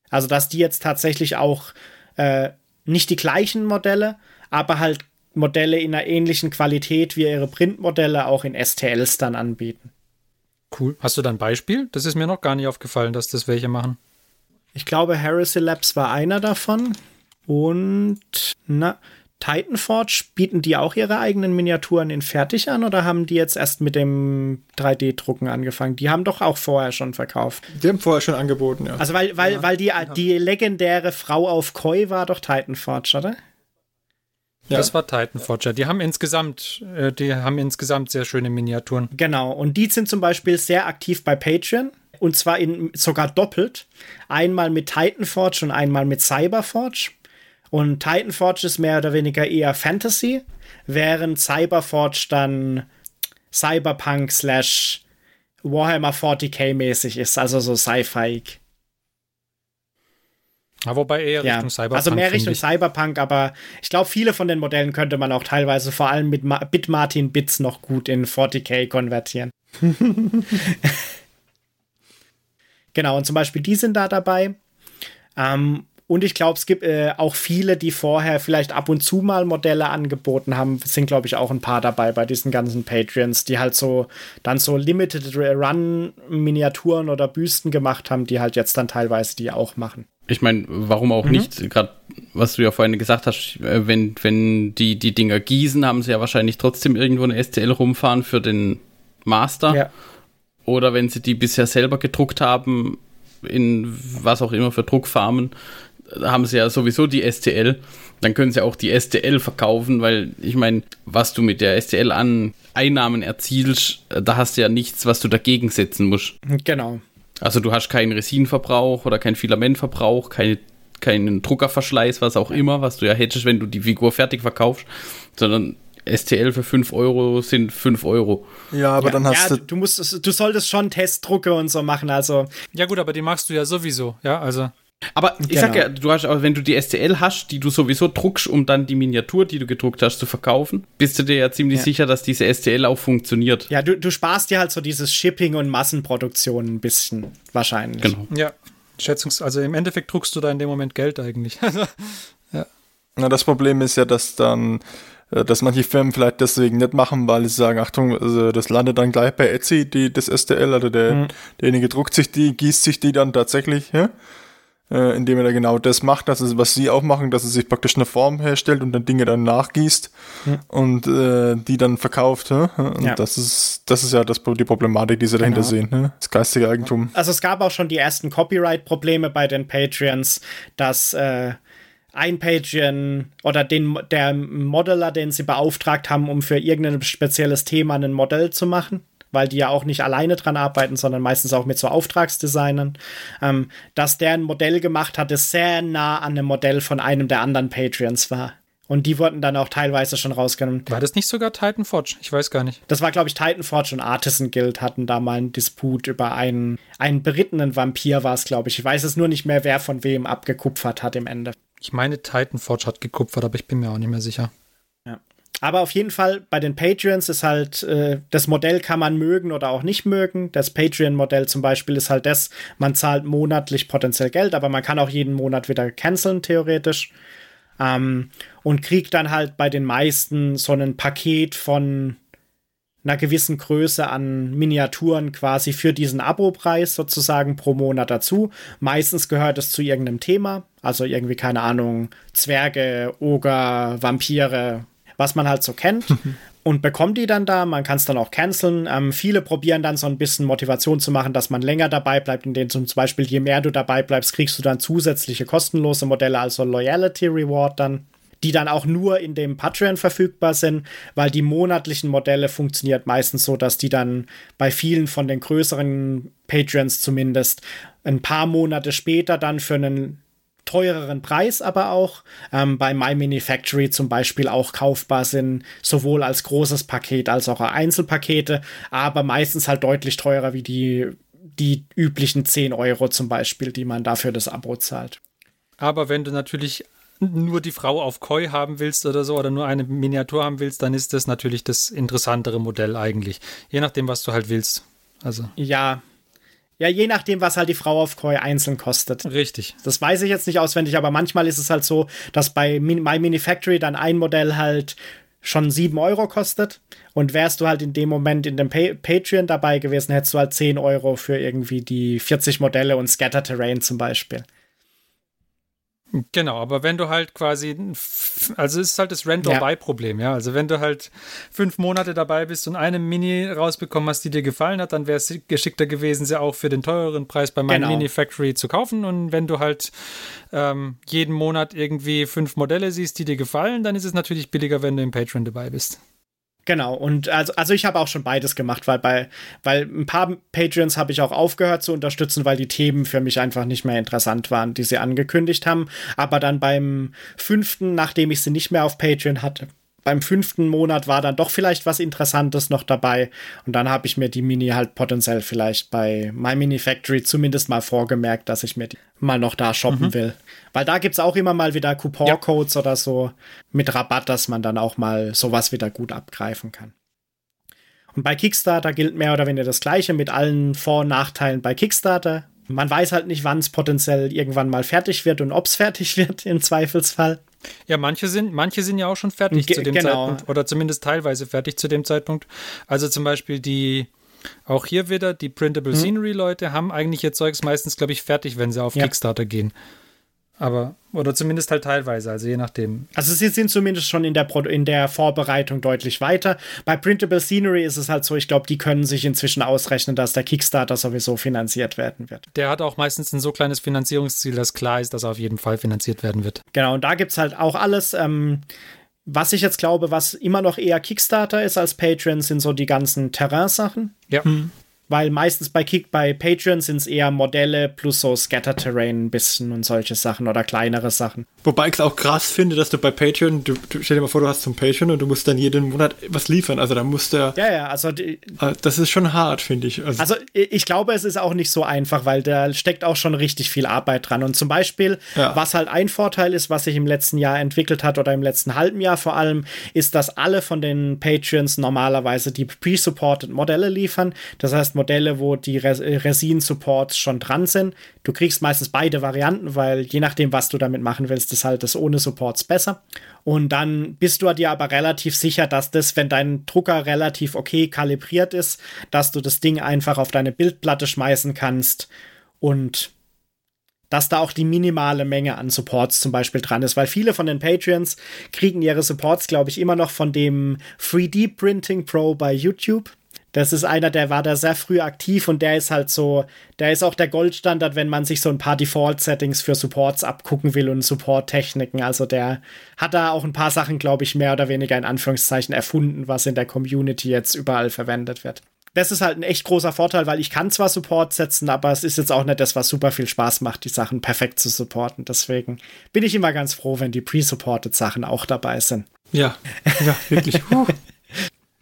[SPEAKER 4] Also, dass die jetzt tatsächlich auch äh, nicht die gleichen Modelle, aber halt Modelle in einer ähnlichen Qualität wie ihre Printmodelle auch in STLs dann anbieten.
[SPEAKER 1] Cool. Hast du da ein Beispiel? Das ist mir noch gar nicht aufgefallen, dass das welche machen.
[SPEAKER 4] Ich glaube, Heresy Labs war einer davon. Und na, Titanforge, bieten die auch ihre eigenen Miniaturen in fertig an oder haben die jetzt erst mit dem 3D-Drucken angefangen? Die haben doch auch vorher schon verkauft.
[SPEAKER 3] Die haben vorher schon angeboten, ja.
[SPEAKER 4] Also weil, weil, ja, weil die, die legendäre Frau auf Koi war doch Titanforge, oder?
[SPEAKER 1] Ja. Das war Titan Forger. Die haben insgesamt, äh, die haben insgesamt sehr schöne Miniaturen.
[SPEAKER 4] Genau. Und die sind zum Beispiel sehr aktiv bei Patreon. Und zwar in, sogar doppelt. Einmal mit Titanforge und einmal mit Cyberforge. Und Titanforge ist mehr oder weniger eher Fantasy, während Cyberforge dann Cyberpunk slash Warhammer 40k mäßig ist, also so Sci-Fi.
[SPEAKER 1] Ja, wobei eher ja, Richtung Cyberpunk.
[SPEAKER 4] Also mehr Richtung Cyberpunk, aber ich glaube, viele von den Modellen könnte man auch teilweise vor allem mit Ma Bitmartin Bits noch gut in 40k konvertieren. genau, und zum Beispiel die sind da dabei. Ähm, und ich glaube, es gibt äh, auch viele, die vorher vielleicht ab und zu mal Modelle angeboten haben. Es sind, glaube ich, auch ein paar dabei bei diesen ganzen Patreons, die halt so dann so Limited Run Miniaturen oder Büsten gemacht haben, die halt jetzt dann teilweise die auch machen.
[SPEAKER 2] Ich meine, warum auch mhm. nicht? Gerade was du ja vorhin gesagt hast, äh, wenn, wenn die die Dinger gießen, haben sie ja wahrscheinlich trotzdem irgendwo eine STL rumfahren für den Master. Ja. Oder wenn sie die bisher selber gedruckt haben, in was auch immer für Druckfarmen, haben sie ja sowieso die STL. Dann können sie auch die STL verkaufen, weil ich meine, was du mit der STL an Einnahmen erzielst, da hast du ja nichts, was du dagegen setzen musst.
[SPEAKER 4] Genau.
[SPEAKER 2] Also du hast keinen Resinverbrauch oder keinen Filamentverbrauch, keine, keinen Druckerverschleiß, was auch immer, was du ja hättest, wenn du die Figur fertig verkaufst, sondern STL für 5 Euro sind 5 Euro.
[SPEAKER 3] Ja, aber ja, dann hast
[SPEAKER 4] ja, du. Du, musst, du solltest schon Testdrucke und so machen, also.
[SPEAKER 1] Ja, gut, aber die machst du ja sowieso, ja, also.
[SPEAKER 2] Aber ich genau. sag ja, du hast aber, wenn du die STL hast, die du sowieso druckst, um dann die Miniatur, die du gedruckt hast, zu verkaufen, bist du dir ja ziemlich ja. sicher, dass diese STL auch funktioniert.
[SPEAKER 4] Ja, du, du sparst dir halt so dieses Shipping und Massenproduktion ein bisschen wahrscheinlich.
[SPEAKER 1] Genau. Ja. Schätzungs, also im Endeffekt druckst du da in dem Moment Geld eigentlich.
[SPEAKER 5] ja. Na, das Problem ist ja, dass dann äh, dass manche Firmen vielleicht deswegen nicht machen, weil sie sagen, Achtung, also das landet dann gleich bei Etsy, die, das STL, also der, mhm. derjenige druckt sich die, gießt sich die dann tatsächlich, ja? Äh, indem er da genau das macht, dass es, was sie auch machen, dass er sich praktisch eine Form herstellt und dann Dinge dann nachgießt
[SPEAKER 4] Hm.
[SPEAKER 5] und äh, die dann verkauft. hä? Und
[SPEAKER 4] Ja.
[SPEAKER 5] das ist das ist ja das, die Problematik, die sie dahinter
[SPEAKER 4] Genau.
[SPEAKER 5] sehen. hä? Das geistige Eigentum.
[SPEAKER 4] Also es gab auch schon die ersten Copyright-Probleme bei den Patreons, dass äh, ein Patreon oder den, der Modeler, den sie beauftragt haben, um für irgendein spezielles Thema ein Modell zu machen, weil die ja auch nicht alleine dran arbeiten, sondern meistens auch mit so Auftragsdesignern, ähm, dass der ein Modell gemacht hat, das sehr nah an einem Modell von einem der anderen Patreons war. Und die wurden dann auch teilweise schon rausgenommen.
[SPEAKER 1] War das nicht sogar Titan Forge? Ich weiß gar nicht.
[SPEAKER 4] Das war, glaube ich, Titan Forge und Artisan Guild hatten da mal einen Disput über einen, einen berittenen Vampir, war es, glaube ich. Ich weiß es nur nicht mehr, wer von wem abgekupfert hat im Ende.
[SPEAKER 1] Ich meine, Titan Forge hat gekupfert, aber ich bin mir auch nicht mehr sicher.
[SPEAKER 4] Aber auf jeden Fall bei den Patreons ist halt, äh, das Modell kann man mögen oder auch nicht mögen. Das Patreon-Modell zum Beispiel ist halt das, man zahlt monatlich potenziell Geld, aber man kann auch jeden Monat wieder canceln, theoretisch. Ähm, und kriegt dann halt bei den meisten so ein Paket von einer gewissen Größe an Miniaturen quasi für diesen Abo-Preis sozusagen pro Monat dazu. Meistens gehört es zu irgendeinem Thema, also irgendwie, keine Ahnung, Zwerge, Oger, Vampire, was man halt so kennt. Und bekommt die dann da, man kann es dann auch canceln. Ähm, viele probieren dann so ein bisschen Motivation zu machen, dass man länger dabei bleibt, in denen zum Beispiel, je mehr du dabei bleibst, kriegst du dann zusätzliche kostenlose Modelle, also Loyalty Reward dann die dann auch nur in dem Patreon verfügbar sind, weil die monatlichen Modelle funktioniert meistens so, dass die dann bei vielen von den größeren Patreons zumindest ein paar Monate später dann für einen teureren Preis aber auch ähm, bei My Mini Factory zum Beispiel auch kaufbar sind, sowohl als großes Paket als auch Einzelpakete, aber meistens halt deutlich teurer wie die, die üblichen 10 Euro zum Beispiel, die man dafür das Abo zahlt.
[SPEAKER 1] Aber wenn du natürlich nur die Frau auf Koi haben willst oder so oder nur eine Miniatur haben willst, dann ist das natürlich das interessantere Modell eigentlich. Je nachdem, was du halt willst. Also.
[SPEAKER 4] Ja. Ja, je nachdem, was halt die Frau auf Koi einzeln kostet.
[SPEAKER 1] Richtig.
[SPEAKER 4] Das weiß ich jetzt nicht auswendig, aber manchmal ist es halt so, dass bei My Mini Factory dann ein Modell halt schon 7 Euro kostet. Und wärst du halt in dem Moment in dem pa Patreon dabei gewesen, hättest du halt 10 Euro für irgendwie die 40 Modelle und Scatter Terrain zum Beispiel.
[SPEAKER 1] Genau, aber wenn du halt quasi, also es ist halt das Rent-or-Buy-Problem, ja. Also wenn du halt fünf Monate dabei bist und eine Mini rausbekommen hast, die dir gefallen hat, dann wäre es geschickter gewesen, sie auch für den teureren Preis bei meinem
[SPEAKER 4] Genau.
[SPEAKER 1] Mini Factory zu kaufen. Und wenn du halt ähm, jeden Monat irgendwie fünf Modelle siehst, die dir gefallen, dann ist es natürlich billiger, wenn du im Patreon dabei bist.
[SPEAKER 4] Genau, und also, also ich habe auch schon beides gemacht, weil bei, weil ein paar Patreons habe ich auch aufgehört zu unterstützen, weil die Themen für mich einfach nicht mehr interessant waren, die sie angekündigt haben. Aber dann beim fünften, nachdem ich sie nicht mehr auf Patreon hatte, beim fünften Monat war dann doch vielleicht was Interessantes noch dabei. Und dann habe ich mir die Mini halt potenziell vielleicht bei My Mini Factory zumindest mal vorgemerkt, dass ich mir die mal noch da shoppen will. Weil da gibt's auch immer mal wieder Coupon-Codes oder so mit Rabatt, dass man dann auch mal sowas wieder gut abgreifen kann. Und bei Kickstarter gilt mehr oder weniger das Gleiche mit allen Vor- und Nachteilen bei Kickstarter. Man weiß halt nicht, wann es potenziell irgendwann mal fertig wird und ob es fertig wird im Zweifelsfall.
[SPEAKER 1] Ja, manche sind, manche sind ja auch schon fertig
[SPEAKER 4] Ge-
[SPEAKER 1] zu dem
[SPEAKER 4] genau.
[SPEAKER 1] Zeitpunkt oder zumindest teilweise fertig zu dem Zeitpunkt. Also zum Beispiel die, auch hier wieder, die Printable
[SPEAKER 4] Mhm.
[SPEAKER 1] Scenery Leute haben eigentlich ihr Zeugs meistens, glaube ich, fertig, wenn sie auf
[SPEAKER 4] Ja.
[SPEAKER 1] Kickstarter gehen. Aber, oder zumindest halt teilweise, also je nachdem.
[SPEAKER 4] Also sie sind zumindest schon in der, Pro in der Vorbereitung deutlich weiter. Bei Printable Scenery ist es halt so, ich glaube, die können sich inzwischen ausrechnen, dass der Kickstarter sowieso finanziert werden wird.
[SPEAKER 1] Der hat auch meistens ein so kleines Finanzierungsziel, dass klar ist, dass er auf jeden Fall finanziert werden wird.
[SPEAKER 4] Genau, und da gibt's halt auch alles. Ähm, was ich jetzt glaube, was immer noch eher Kickstarter ist als Patreon, sind so die ganzen Terrain-Sachen.
[SPEAKER 1] Ja.
[SPEAKER 4] Weil meistens bei Kick, bei Patreon sind es eher Modelle plus so Scatter-Terrain ein bisschen und solche Sachen oder kleinere Sachen.
[SPEAKER 3] Wobei ich es auch krass finde, dass du bei Patreon, du, du stell dir mal vor, du hast zum Patreon und du musst dann jeden Monat was liefern. Also da musst du,
[SPEAKER 4] Ja, ja, also die,
[SPEAKER 3] äh, das ist schon hart, finde ich. Also,
[SPEAKER 4] Also ich glaube, es ist auch nicht so einfach, weil da steckt auch schon richtig viel Arbeit dran. Und zum Beispiel,
[SPEAKER 3] Ja.
[SPEAKER 4] was halt ein Vorteil ist, was sich im letzten Jahr entwickelt hat oder im letzten halben Jahr vor allem, ist, dass alle von den Patreons normalerweise die pre-supported Modelle liefern. Das heißt Modelle, wo die Res Resin-Supports schon dran sind. Du kriegst meistens beide Varianten, weil je nachdem, was du damit machen willst, ist halt das ohne Supports besser. Und dann bist du dir aber relativ sicher, dass das, wenn dein Drucker relativ okay kalibriert ist, dass du das Ding einfach auf deine Bildplatte schmeißen kannst und dass da auch die minimale Menge an Supports zum Beispiel dran ist, weil viele von den Patreons kriegen ihre Supports, glaube ich, immer noch von dem 3D Printing Pro bei YouTube. Das ist einer, der war da sehr früh aktiv und der ist halt so, der ist auch der Goldstandard, wenn man sich so ein paar Default-Settings für Supports abgucken will und Support-Techniken. Also der hat da auch ein paar Sachen, glaube ich, mehr oder weniger in Anführungszeichen erfunden, was in der Community jetzt überall verwendet wird das ist halt ein echt großer Vorteil, weil ich kann zwar Support setzen, aber es ist jetzt auch nicht das, was super viel Spaß macht, die Sachen perfekt zu supporten. Deswegen bin ich immer ganz froh, wenn die pre-supported Sachen auch dabei sind.
[SPEAKER 3] Ja, ja, wirklich.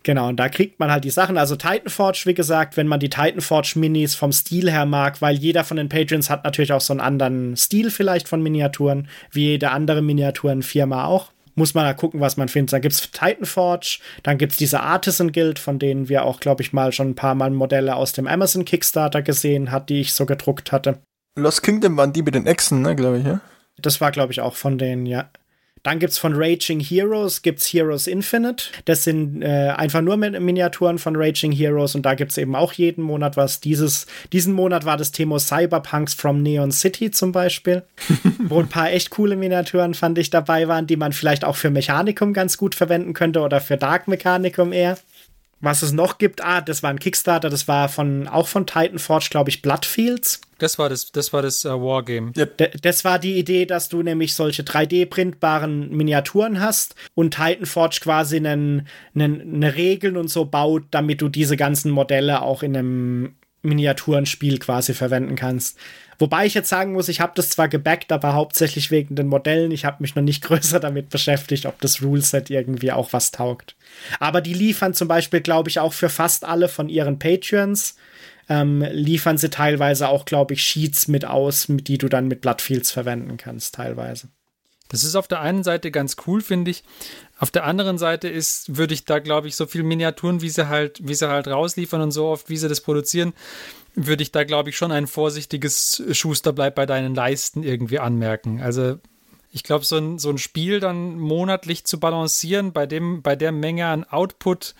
[SPEAKER 4] Genau, und da kriegt man halt die Sachen. Also Titanforge, wie gesagt, wenn man die Titanforge Minis vom Stil her mag, weil jeder von den Patrons hat natürlich auch so einen anderen Stil vielleicht von Miniaturen, wie jede andere Miniaturenfirma auch muss man da gucken, was man findet. Dann gibt es Titanforge, dann gibt es diese Artisan Guild, von denen wir auch, glaube ich, mal schon ein paar Mal Modelle aus dem Amazon Kickstarter gesehen hat, die ich so gedruckt hatte.
[SPEAKER 5] Lost Kingdom waren die mit den Echsen, ne, glaube ich, ja?
[SPEAKER 4] Das war, glaube ich, auch von denen, ja. Dann gibt es von Raging Heroes, gibt's Heroes Infinite. Das sind äh, einfach nur Miniaturen von Raging Heroes und da gibt es eben auch jeden Monat was. Dieses, diesen Monat war das Thema Cyberpunks from Neon City zum Beispiel, wo ein paar echt coole Miniaturen fand ich dabei waren, die man vielleicht auch für Mechanicum ganz gut verwenden könnte oder für Dark Mechanicum eher. Was es noch gibt, ah, das war ein Kickstarter, das war von auch von Titanforge, glaube ich, Bloodfields.
[SPEAKER 1] Das war das, das war das uh, Wargame.
[SPEAKER 4] Ja. Das war die Idee, dass du nämlich solche 3D-printbaren Miniaturen hast und Titanforge quasi einen, einen, eine Regeln und so baut, damit du diese ganzen Modelle auch in einem Miniaturenspiel quasi verwenden kannst. Wobei ich jetzt sagen muss, ich habe das zwar gebackt, aber hauptsächlich wegen den Modellen. Ich habe mich noch nicht größer damit beschäftigt, ob das Ruleset irgendwie auch was taugt. Aber die liefern zum Beispiel, glaube ich, auch für fast alle von ihren Patreons, ähm, liefern sie teilweise auch, glaube ich, Sheets mit aus, die du dann mit Bloodfields verwenden kannst, teilweise.
[SPEAKER 1] Das ist auf der einen Seite ganz cool, finde ich. Auf der anderen Seite ist, würde ich da, glaube ich, so viel Miniaturen, wie sie halt, wie sie halt rausliefern und so oft, wie sie das produzieren, würde ich da, glaube ich, schon ein vorsichtiges Schuster bleibt bei deinen Leisten irgendwie anmerken. Also ich glaube, so ein, so ein Spiel dann monatlich zu balancieren bei, dem, bei der Menge an Output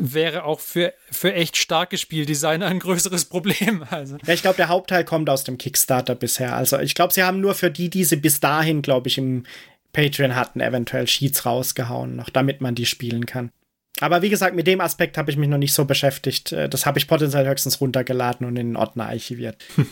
[SPEAKER 1] wäre auch für, für echt starke Spieldesigner ein größeres Problem. Also.
[SPEAKER 4] Ja, ich glaube, der Hauptteil kommt aus dem Kickstarter bisher. Also ich glaube, sie haben nur für die, die sie bis dahin, glaube ich, im Patreon hatten, eventuell Sheets rausgehauen, noch damit man die spielen kann. Aber wie gesagt, mit dem Aspekt habe ich mich noch nicht so beschäftigt. Äh, das habe ich potenziell höchstens runtergeladen und in den Ordner archiviert.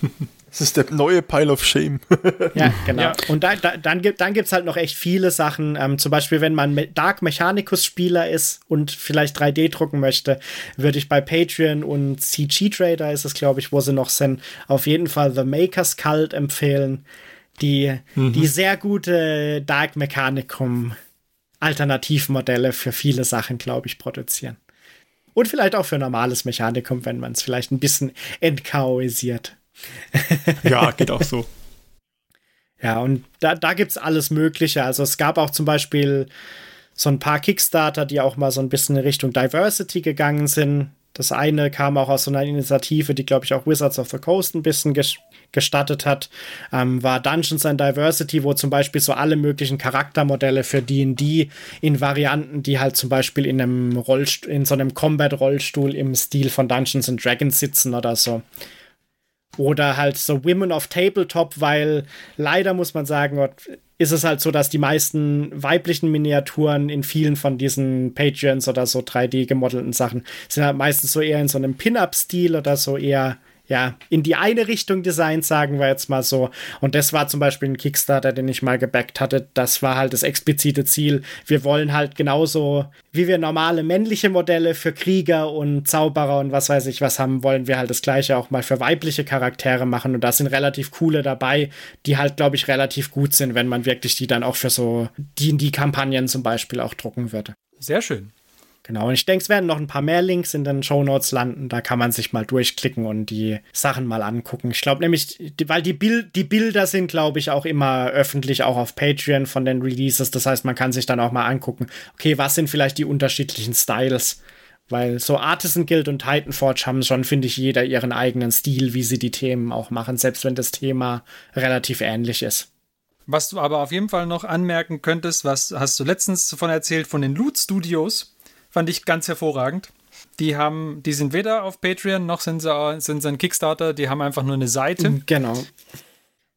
[SPEAKER 5] Das ist der neue Pile of Shame.
[SPEAKER 4] ja, genau. Ja. Und da, da, dann gibt dann halt noch echt viele Sachen. Ähm, zum Beispiel, wenn man Dark Mechanicus Spieler ist und vielleicht 3D drucken möchte, würde ich bei Patreon und CG Trader ist es, glaube ich, wo sie noch sind, auf jeden Fall The Maker's Cult empfehlen. Die, mhm. die sehr gute Dark Mechanicum Alternativmodelle für viele Sachen, glaube ich, produzieren. Und vielleicht auch für normales Mechanikum, wenn man es vielleicht ein bisschen entchaoisiert.
[SPEAKER 3] ja, geht auch so.
[SPEAKER 4] Ja, und da, da gibt es alles Mögliche. Also es gab auch zum Beispiel so ein paar Kickstarter, die auch mal so ein bisschen in Richtung Diversity gegangen sind. Das eine kam auch aus so einer Initiative, die, glaube ich, auch Wizards of the Coast ein bisschen ges gestattet hat, ähm, war Dungeons and Diversity, wo zum Beispiel so alle möglichen Charaktermodelle für D&D in Varianten, die halt zum Beispiel in einem in so einem Combat-Rollstuhl im Stil von Dungeons and Dragons sitzen oder so. Oder halt so Women of Tabletop, weil leider muss man sagen, ist es halt so, dass die meisten weiblichen Miniaturen in vielen von diesen Patreons oder so 3D gemodelten Sachen sind halt meistens so eher in so einem Pin-Up-Stil oder so eher ja, in die eine Richtung designt, sagen wir jetzt mal so. Und das war zum Beispiel ein Kickstarter, den ich mal gebackt hatte. Das war halt das explizite Ziel. Wir wollen halt genauso, wie wir normale männliche Modelle für Krieger und Zauberer und was weiß ich was haben, wollen wir halt das gleiche auch mal für weibliche Charaktere machen. Und da sind relativ coole dabei, die halt, glaube ich, relativ gut sind, wenn man wirklich die dann auch für so D&D-Kampagnen zum Beispiel auch drucken würde.
[SPEAKER 1] Sehr schön.
[SPEAKER 4] Genau, und ich denke, es werden noch ein paar mehr Links in den Show Notes landen. Da kann man sich mal durchklicken und die Sachen mal angucken. Ich glaube nämlich, die, weil die, Bild, die Bilder sind, glaube ich, auch immer öffentlich, auch auf Patreon von den Releases. Das heißt, man kann sich dann auch mal angucken, okay, was sind vielleicht die unterschiedlichen Styles? Weil so Artisan Guild und Titanforge haben schon, finde ich, jeder ihren eigenen Stil, wie sie die Themen auch machen, selbst wenn das Thema relativ ähnlich ist.
[SPEAKER 1] Was du aber auf jeden Fall noch anmerken könntest, was hast du letztens davon erzählt, von den Loot Studios, Fand ich ganz hervorragend. Die haben, die sind weder auf Patreon noch sind sie, sind sie ein Kickstarter, die haben einfach nur eine Seite.
[SPEAKER 4] Genau.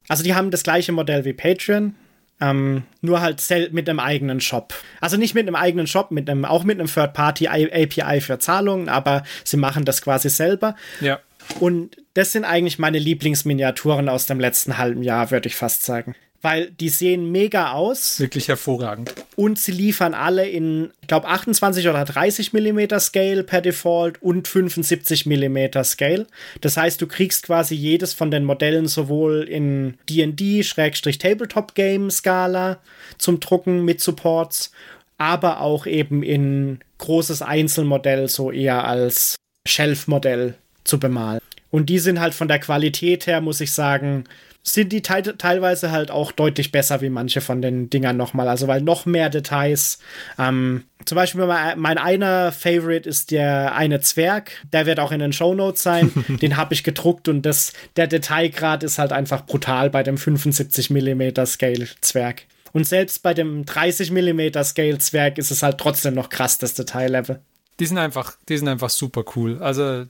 [SPEAKER 4] Also die haben das gleiche Modell wie Patreon, ähm, nur halt mit einem eigenen Shop. Also nicht mit einem eigenen Shop, mit einem, auch mit einem Third-Party-API für Zahlungen, aber sie machen das quasi selber.
[SPEAKER 1] Ja.
[SPEAKER 4] Und das sind eigentlich meine Lieblingsminiaturen aus dem letzten halben Jahr, würde ich fast sagen weil die sehen mega aus.
[SPEAKER 1] Wirklich hervorragend.
[SPEAKER 4] Und sie liefern alle in, ich glaube, 28 oder 30 mm Scale per Default und 75 mm Scale. Das heißt, du kriegst quasi jedes von den Modellen sowohl in D&D-Tabletop-Game-Skala zum Drucken mit Supports, aber auch eben in großes Einzelmodell, so eher als Shelf-Modell zu bemalen. Und die sind halt von der Qualität her, muss ich sagen, sind die te teilweise halt auch deutlich besser wie manche von den Dingern nochmal. Also, weil noch mehr Details. Ähm, zum Beispiel mein einer Favorite ist der eine Zwerg. Der wird auch in den Show Notes sein. den habe ich gedruckt und das, der Detailgrad ist halt einfach brutal bei dem 75 mm Scale Zwerg. Und selbst bei dem 30 mm Scale Zwerg ist es halt trotzdem noch krass, das Detaillevel.
[SPEAKER 1] Die sind einfach, die sind einfach super cool. Also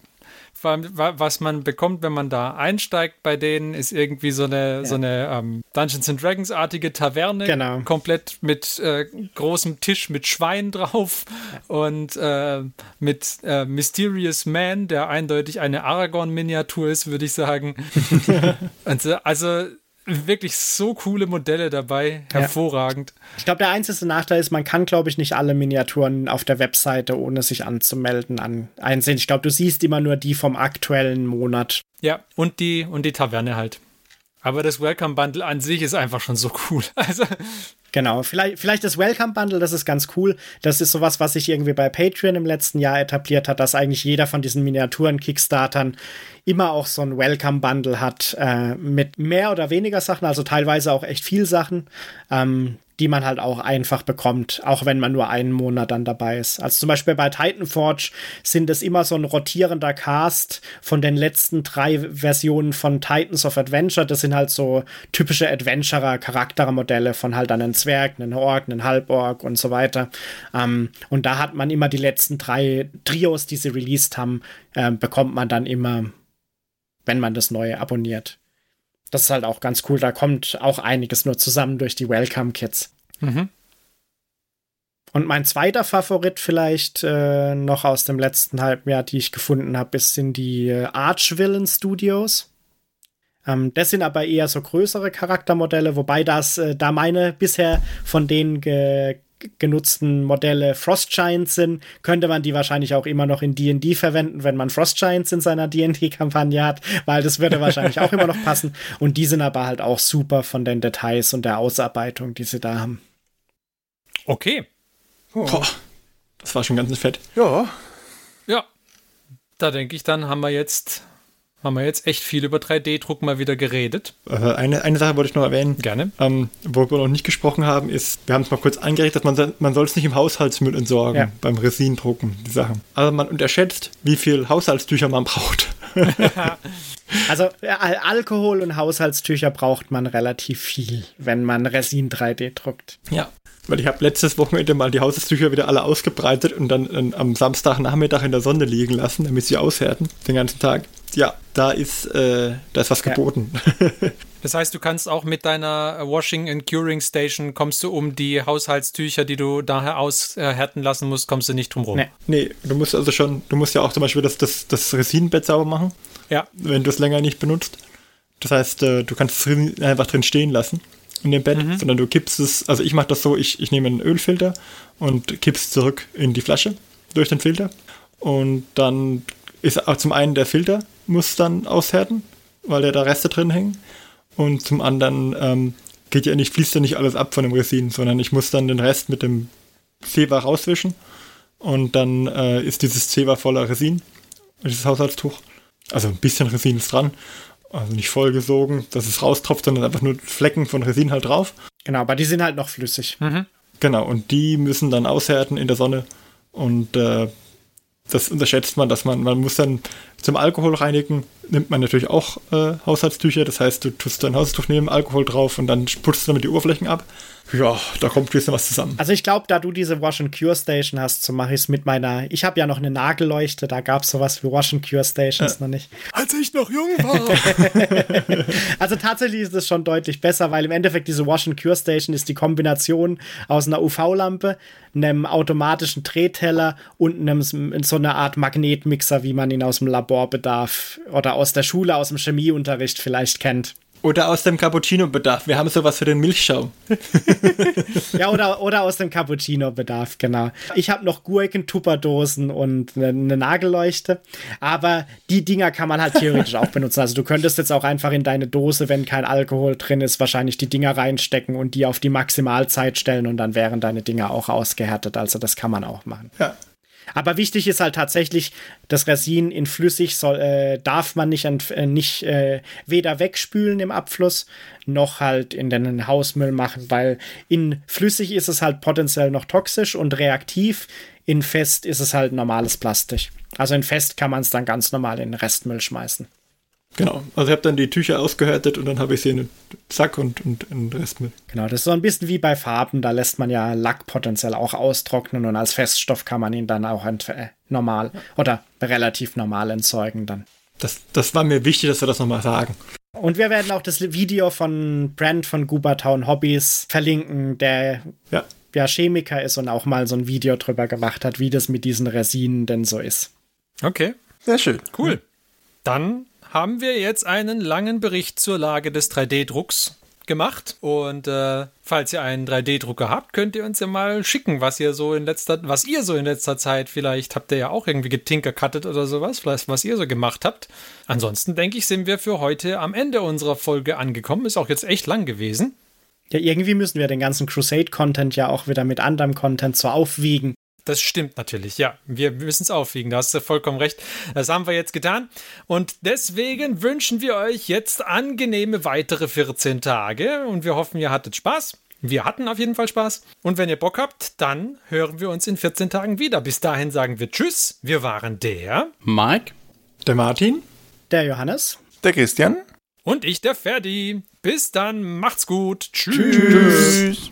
[SPEAKER 1] was man bekommt, wenn man da einsteigt bei denen, ist irgendwie so eine, ja. so eine ähm, Dungeons and Dragons-artige Taverne.
[SPEAKER 4] Genau.
[SPEAKER 1] Komplett mit äh, großem Tisch mit Schwein drauf ja. und äh, mit äh, Mysterious Man, der eindeutig eine Aragorn-Miniatur ist, würde ich sagen. und, also wirklich so coole Modelle dabei. Hervorragend.
[SPEAKER 4] Ja. Ich glaube, der einzige Nachteil ist, man kann, glaube ich, nicht alle Miniaturen auf der Webseite, ohne sich anzumelden, an einsehen. Ich glaube, du siehst immer nur die vom aktuellen Monat.
[SPEAKER 1] Ja, und die, und die Taverne halt. Aber das Welcome Bundle an sich ist einfach schon so cool. Also.
[SPEAKER 4] Genau, vielleicht, vielleicht das Welcome Bundle, das ist ganz cool. Das ist sowas, was sich irgendwie bei Patreon im letzten Jahr etabliert hat, dass eigentlich jeder von diesen Miniaturen-Kickstartern immer auch so ein Welcome Bundle hat äh, mit mehr oder weniger Sachen, also teilweise auch echt viel Sachen. Ähm, die man halt auch einfach bekommt, auch wenn man nur einen Monat dann dabei ist. Also zum Beispiel bei Titanforge sind es immer so ein rotierender Cast von den letzten drei Versionen von Titans of Adventure. Das sind halt so typische Adventurer-Charaktermodelle von halt einen Zwerg, einen Ork, einen Halborg und so weiter. Ähm, und da hat man immer die letzten drei Trios, die sie released haben, äh, bekommt man dann immer, wenn man das neue abonniert. Das ist halt auch ganz cool. Da kommt auch einiges nur zusammen durch die Welcome-Kits. Mhm. Und mein zweiter Favorit vielleicht äh, noch aus dem letzten halben Jahr, die ich gefunden habe, sind die äh, Archvillain Studios. Ähm, das sind aber eher so größere Charaktermodelle, wobei das, äh, da meine bisher von denen ge genutzten Modelle Frost Giants sind, könnte man die wahrscheinlich auch immer noch in D&D verwenden, wenn man Frost Giants in seiner D&D-Kampagne hat, weil das würde wahrscheinlich auch immer noch passen. Und die sind aber halt auch super von den Details und der Ausarbeitung, die sie da haben.
[SPEAKER 1] Okay.
[SPEAKER 3] Oh. Boah, das war schon ganz fett.
[SPEAKER 5] Ja.
[SPEAKER 1] Ja. Da denke ich, dann haben wir jetzt haben wir jetzt echt viel über 3D-Druck mal wieder geredet.
[SPEAKER 3] Äh, eine, eine Sache wollte ich noch erwähnen.
[SPEAKER 1] Gerne.
[SPEAKER 3] Ähm, wo wir noch nicht gesprochen haben, ist, wir haben es mal kurz eingerichtet, dass man, man soll es nicht im Haushaltsmüll entsorgen, ja. beim Resin-Drucken, die Sachen. Also man unterschätzt, wie viel Haushaltstücher man braucht.
[SPEAKER 4] also Alkohol und Haushaltstücher braucht man relativ viel, wenn man Resin 3D druckt.
[SPEAKER 3] Ja. Weil ich habe letztes Wochenende mal die Haushaltstücher wieder alle ausgebreitet und dann, dann am Samstagnachmittag in der Sonne liegen lassen, damit sie aushärten, den ganzen Tag ja, da ist, äh, da ist was geboten.
[SPEAKER 1] das heißt, du kannst auch mit deiner Washing and Curing Station kommst du um die Haushaltstücher, die du daher aushärten lassen musst, kommst du nicht drum rum.
[SPEAKER 3] Nee. nee, du musst also schon, du musst ja auch zum Beispiel das, das, das Resinbett sauber machen.
[SPEAKER 1] Ja.
[SPEAKER 3] Wenn du es länger nicht benutzt. Das heißt, äh, du kannst es einfach drin stehen lassen in dem Bett, mhm. sondern du kippst es, also ich mache das so, ich, ich nehme einen Ölfilter und kippst zurück in die Flasche durch den Filter und dann ist auch zum einen der Filter muss dann aushärten, weil da Reste drin hängen. Und zum anderen ähm, geht ja nicht, fließt ja nicht alles ab von dem Resin, sondern ich muss dann den Rest mit dem Zewa rauswischen. Und dann äh, ist dieses Zewa voller Resin, dieses Haushaltstuch. Also ein bisschen Resin ist dran. Also nicht vollgesogen, dass es raustropft, sondern einfach nur Flecken von Resin halt drauf.
[SPEAKER 4] Genau, aber die sind halt noch flüssig.
[SPEAKER 3] Mhm. Genau, und die müssen dann aushärten in der Sonne. Und äh, das unterschätzt man, dass man, man muss dann zum Alkohol reinigen, nimmt man natürlich auch äh, Haushaltstücher, das heißt, du tust dein Haushaltstuch nehmen, Alkohol drauf und dann putzt du damit die Oberflächen ab. Ja, da kommt ein bisschen was zusammen.
[SPEAKER 4] Also ich glaube, da du diese Wash and Cure Station hast, so mache ich es mit meiner. Ich habe ja noch eine Nagelleuchte, da gab es sowas wie Wash and Cure Stations noch nicht.
[SPEAKER 3] Als ich noch jung war.
[SPEAKER 4] Also tatsächlich ist es schon deutlich besser, weil im Endeffekt diese Wash and Cure Station ist die Kombination aus einer UV-Lampe, einem automatischen Drehteller und einem so einer Art Magnetmixer, wie man ihn aus dem Laborbedarf oder aus der Schule, aus dem Chemieunterricht vielleicht kennt.
[SPEAKER 3] Oder aus dem Cappuccino-Bedarf. Wir haben sowas für den Milchschaum.
[SPEAKER 4] Ja, oder, oder aus dem Cappuccino-Bedarf, genau. Ich habe noch Gurken, Tupperdosen und eine, eine Nagelleuchte. Aber die Dinger kann man halt theoretisch auch benutzen. Also du könntest jetzt auch einfach in deine Dose, wenn kein Alkohol drin ist, wahrscheinlich die Dinger reinstecken und die auf die Maximalzeit stellen und dann wären deine Dinger auch ausgehärtet. Also das kann man auch machen.
[SPEAKER 3] Ja.
[SPEAKER 4] Aber wichtig ist halt tatsächlich, das Resin in flüssig soll, äh, darf man nicht, äh, nicht äh, weder wegspülen im Abfluss noch halt in den Hausmüll machen, weil in flüssig ist es halt potenziell noch toxisch und reaktiv. In fest ist es halt normales Plastik. Also in fest kann man es dann ganz normal in den Restmüll schmeißen.
[SPEAKER 3] Genau. Also ich habe dann die Tücher ausgehärtet und dann habe ich sie in den Sack und, und in den Restmüll.
[SPEAKER 4] Genau, das ist so ein bisschen wie bei Farben. Da lässt man ja Lack potenziell auch austrocknen und als Feststoff kann man ihn dann auch äh, normal oder relativ normal entsorgen dann.
[SPEAKER 3] Das, das war mir wichtig, dass wir das nochmal sagen.
[SPEAKER 4] Und wir werden auch das Video von Brand von Goobertown Hobbies verlinken, der
[SPEAKER 3] Ja.
[SPEAKER 4] ja Chemiker ist und auch mal so ein Video drüber gemacht hat, wie das mit diesen Resinen denn so ist.
[SPEAKER 1] Okay,
[SPEAKER 5] Sehr schön.
[SPEAKER 1] cool. Dann haben wir jetzt einen langen Bericht zur Lage des 3D-Drucks gemacht. Und äh, falls ihr einen 3D-Drucker habt, könnt ihr uns ja mal schicken, was ihr so in letzter, was ihr so in letzter Zeit vielleicht habt ihr ja auch irgendwie getinkercuttet oder sowas, vielleicht was ihr so gemacht habt. Ansonsten denke ich, sind wir für heute am Ende unserer Folge angekommen. Ist auch jetzt echt lang gewesen.
[SPEAKER 4] Ja, irgendwie müssen wir den ganzen Crusade-Content ja auch wieder mit anderem Content so aufwiegen.
[SPEAKER 1] Das stimmt natürlich, ja. Wir müssen es aufwiegen, da hast du vollkommen recht. Das haben wir jetzt getan. Und deswegen wünschen wir euch jetzt angenehme weitere 14 Tage und wir hoffen, ihr hattet Spaß. Wir hatten auf jeden Fall Spaß. Und wenn ihr Bock habt, dann hören wir uns in 14 Tagen wieder. Bis dahin sagen wir Tschüss. Wir waren der
[SPEAKER 2] Mike?
[SPEAKER 3] Der Martin?
[SPEAKER 4] Der Johannes.
[SPEAKER 5] Der Christian.
[SPEAKER 1] und ich, der Ferdi. Bis dann, macht's gut. Tschüss.
[SPEAKER 5] Tschüss.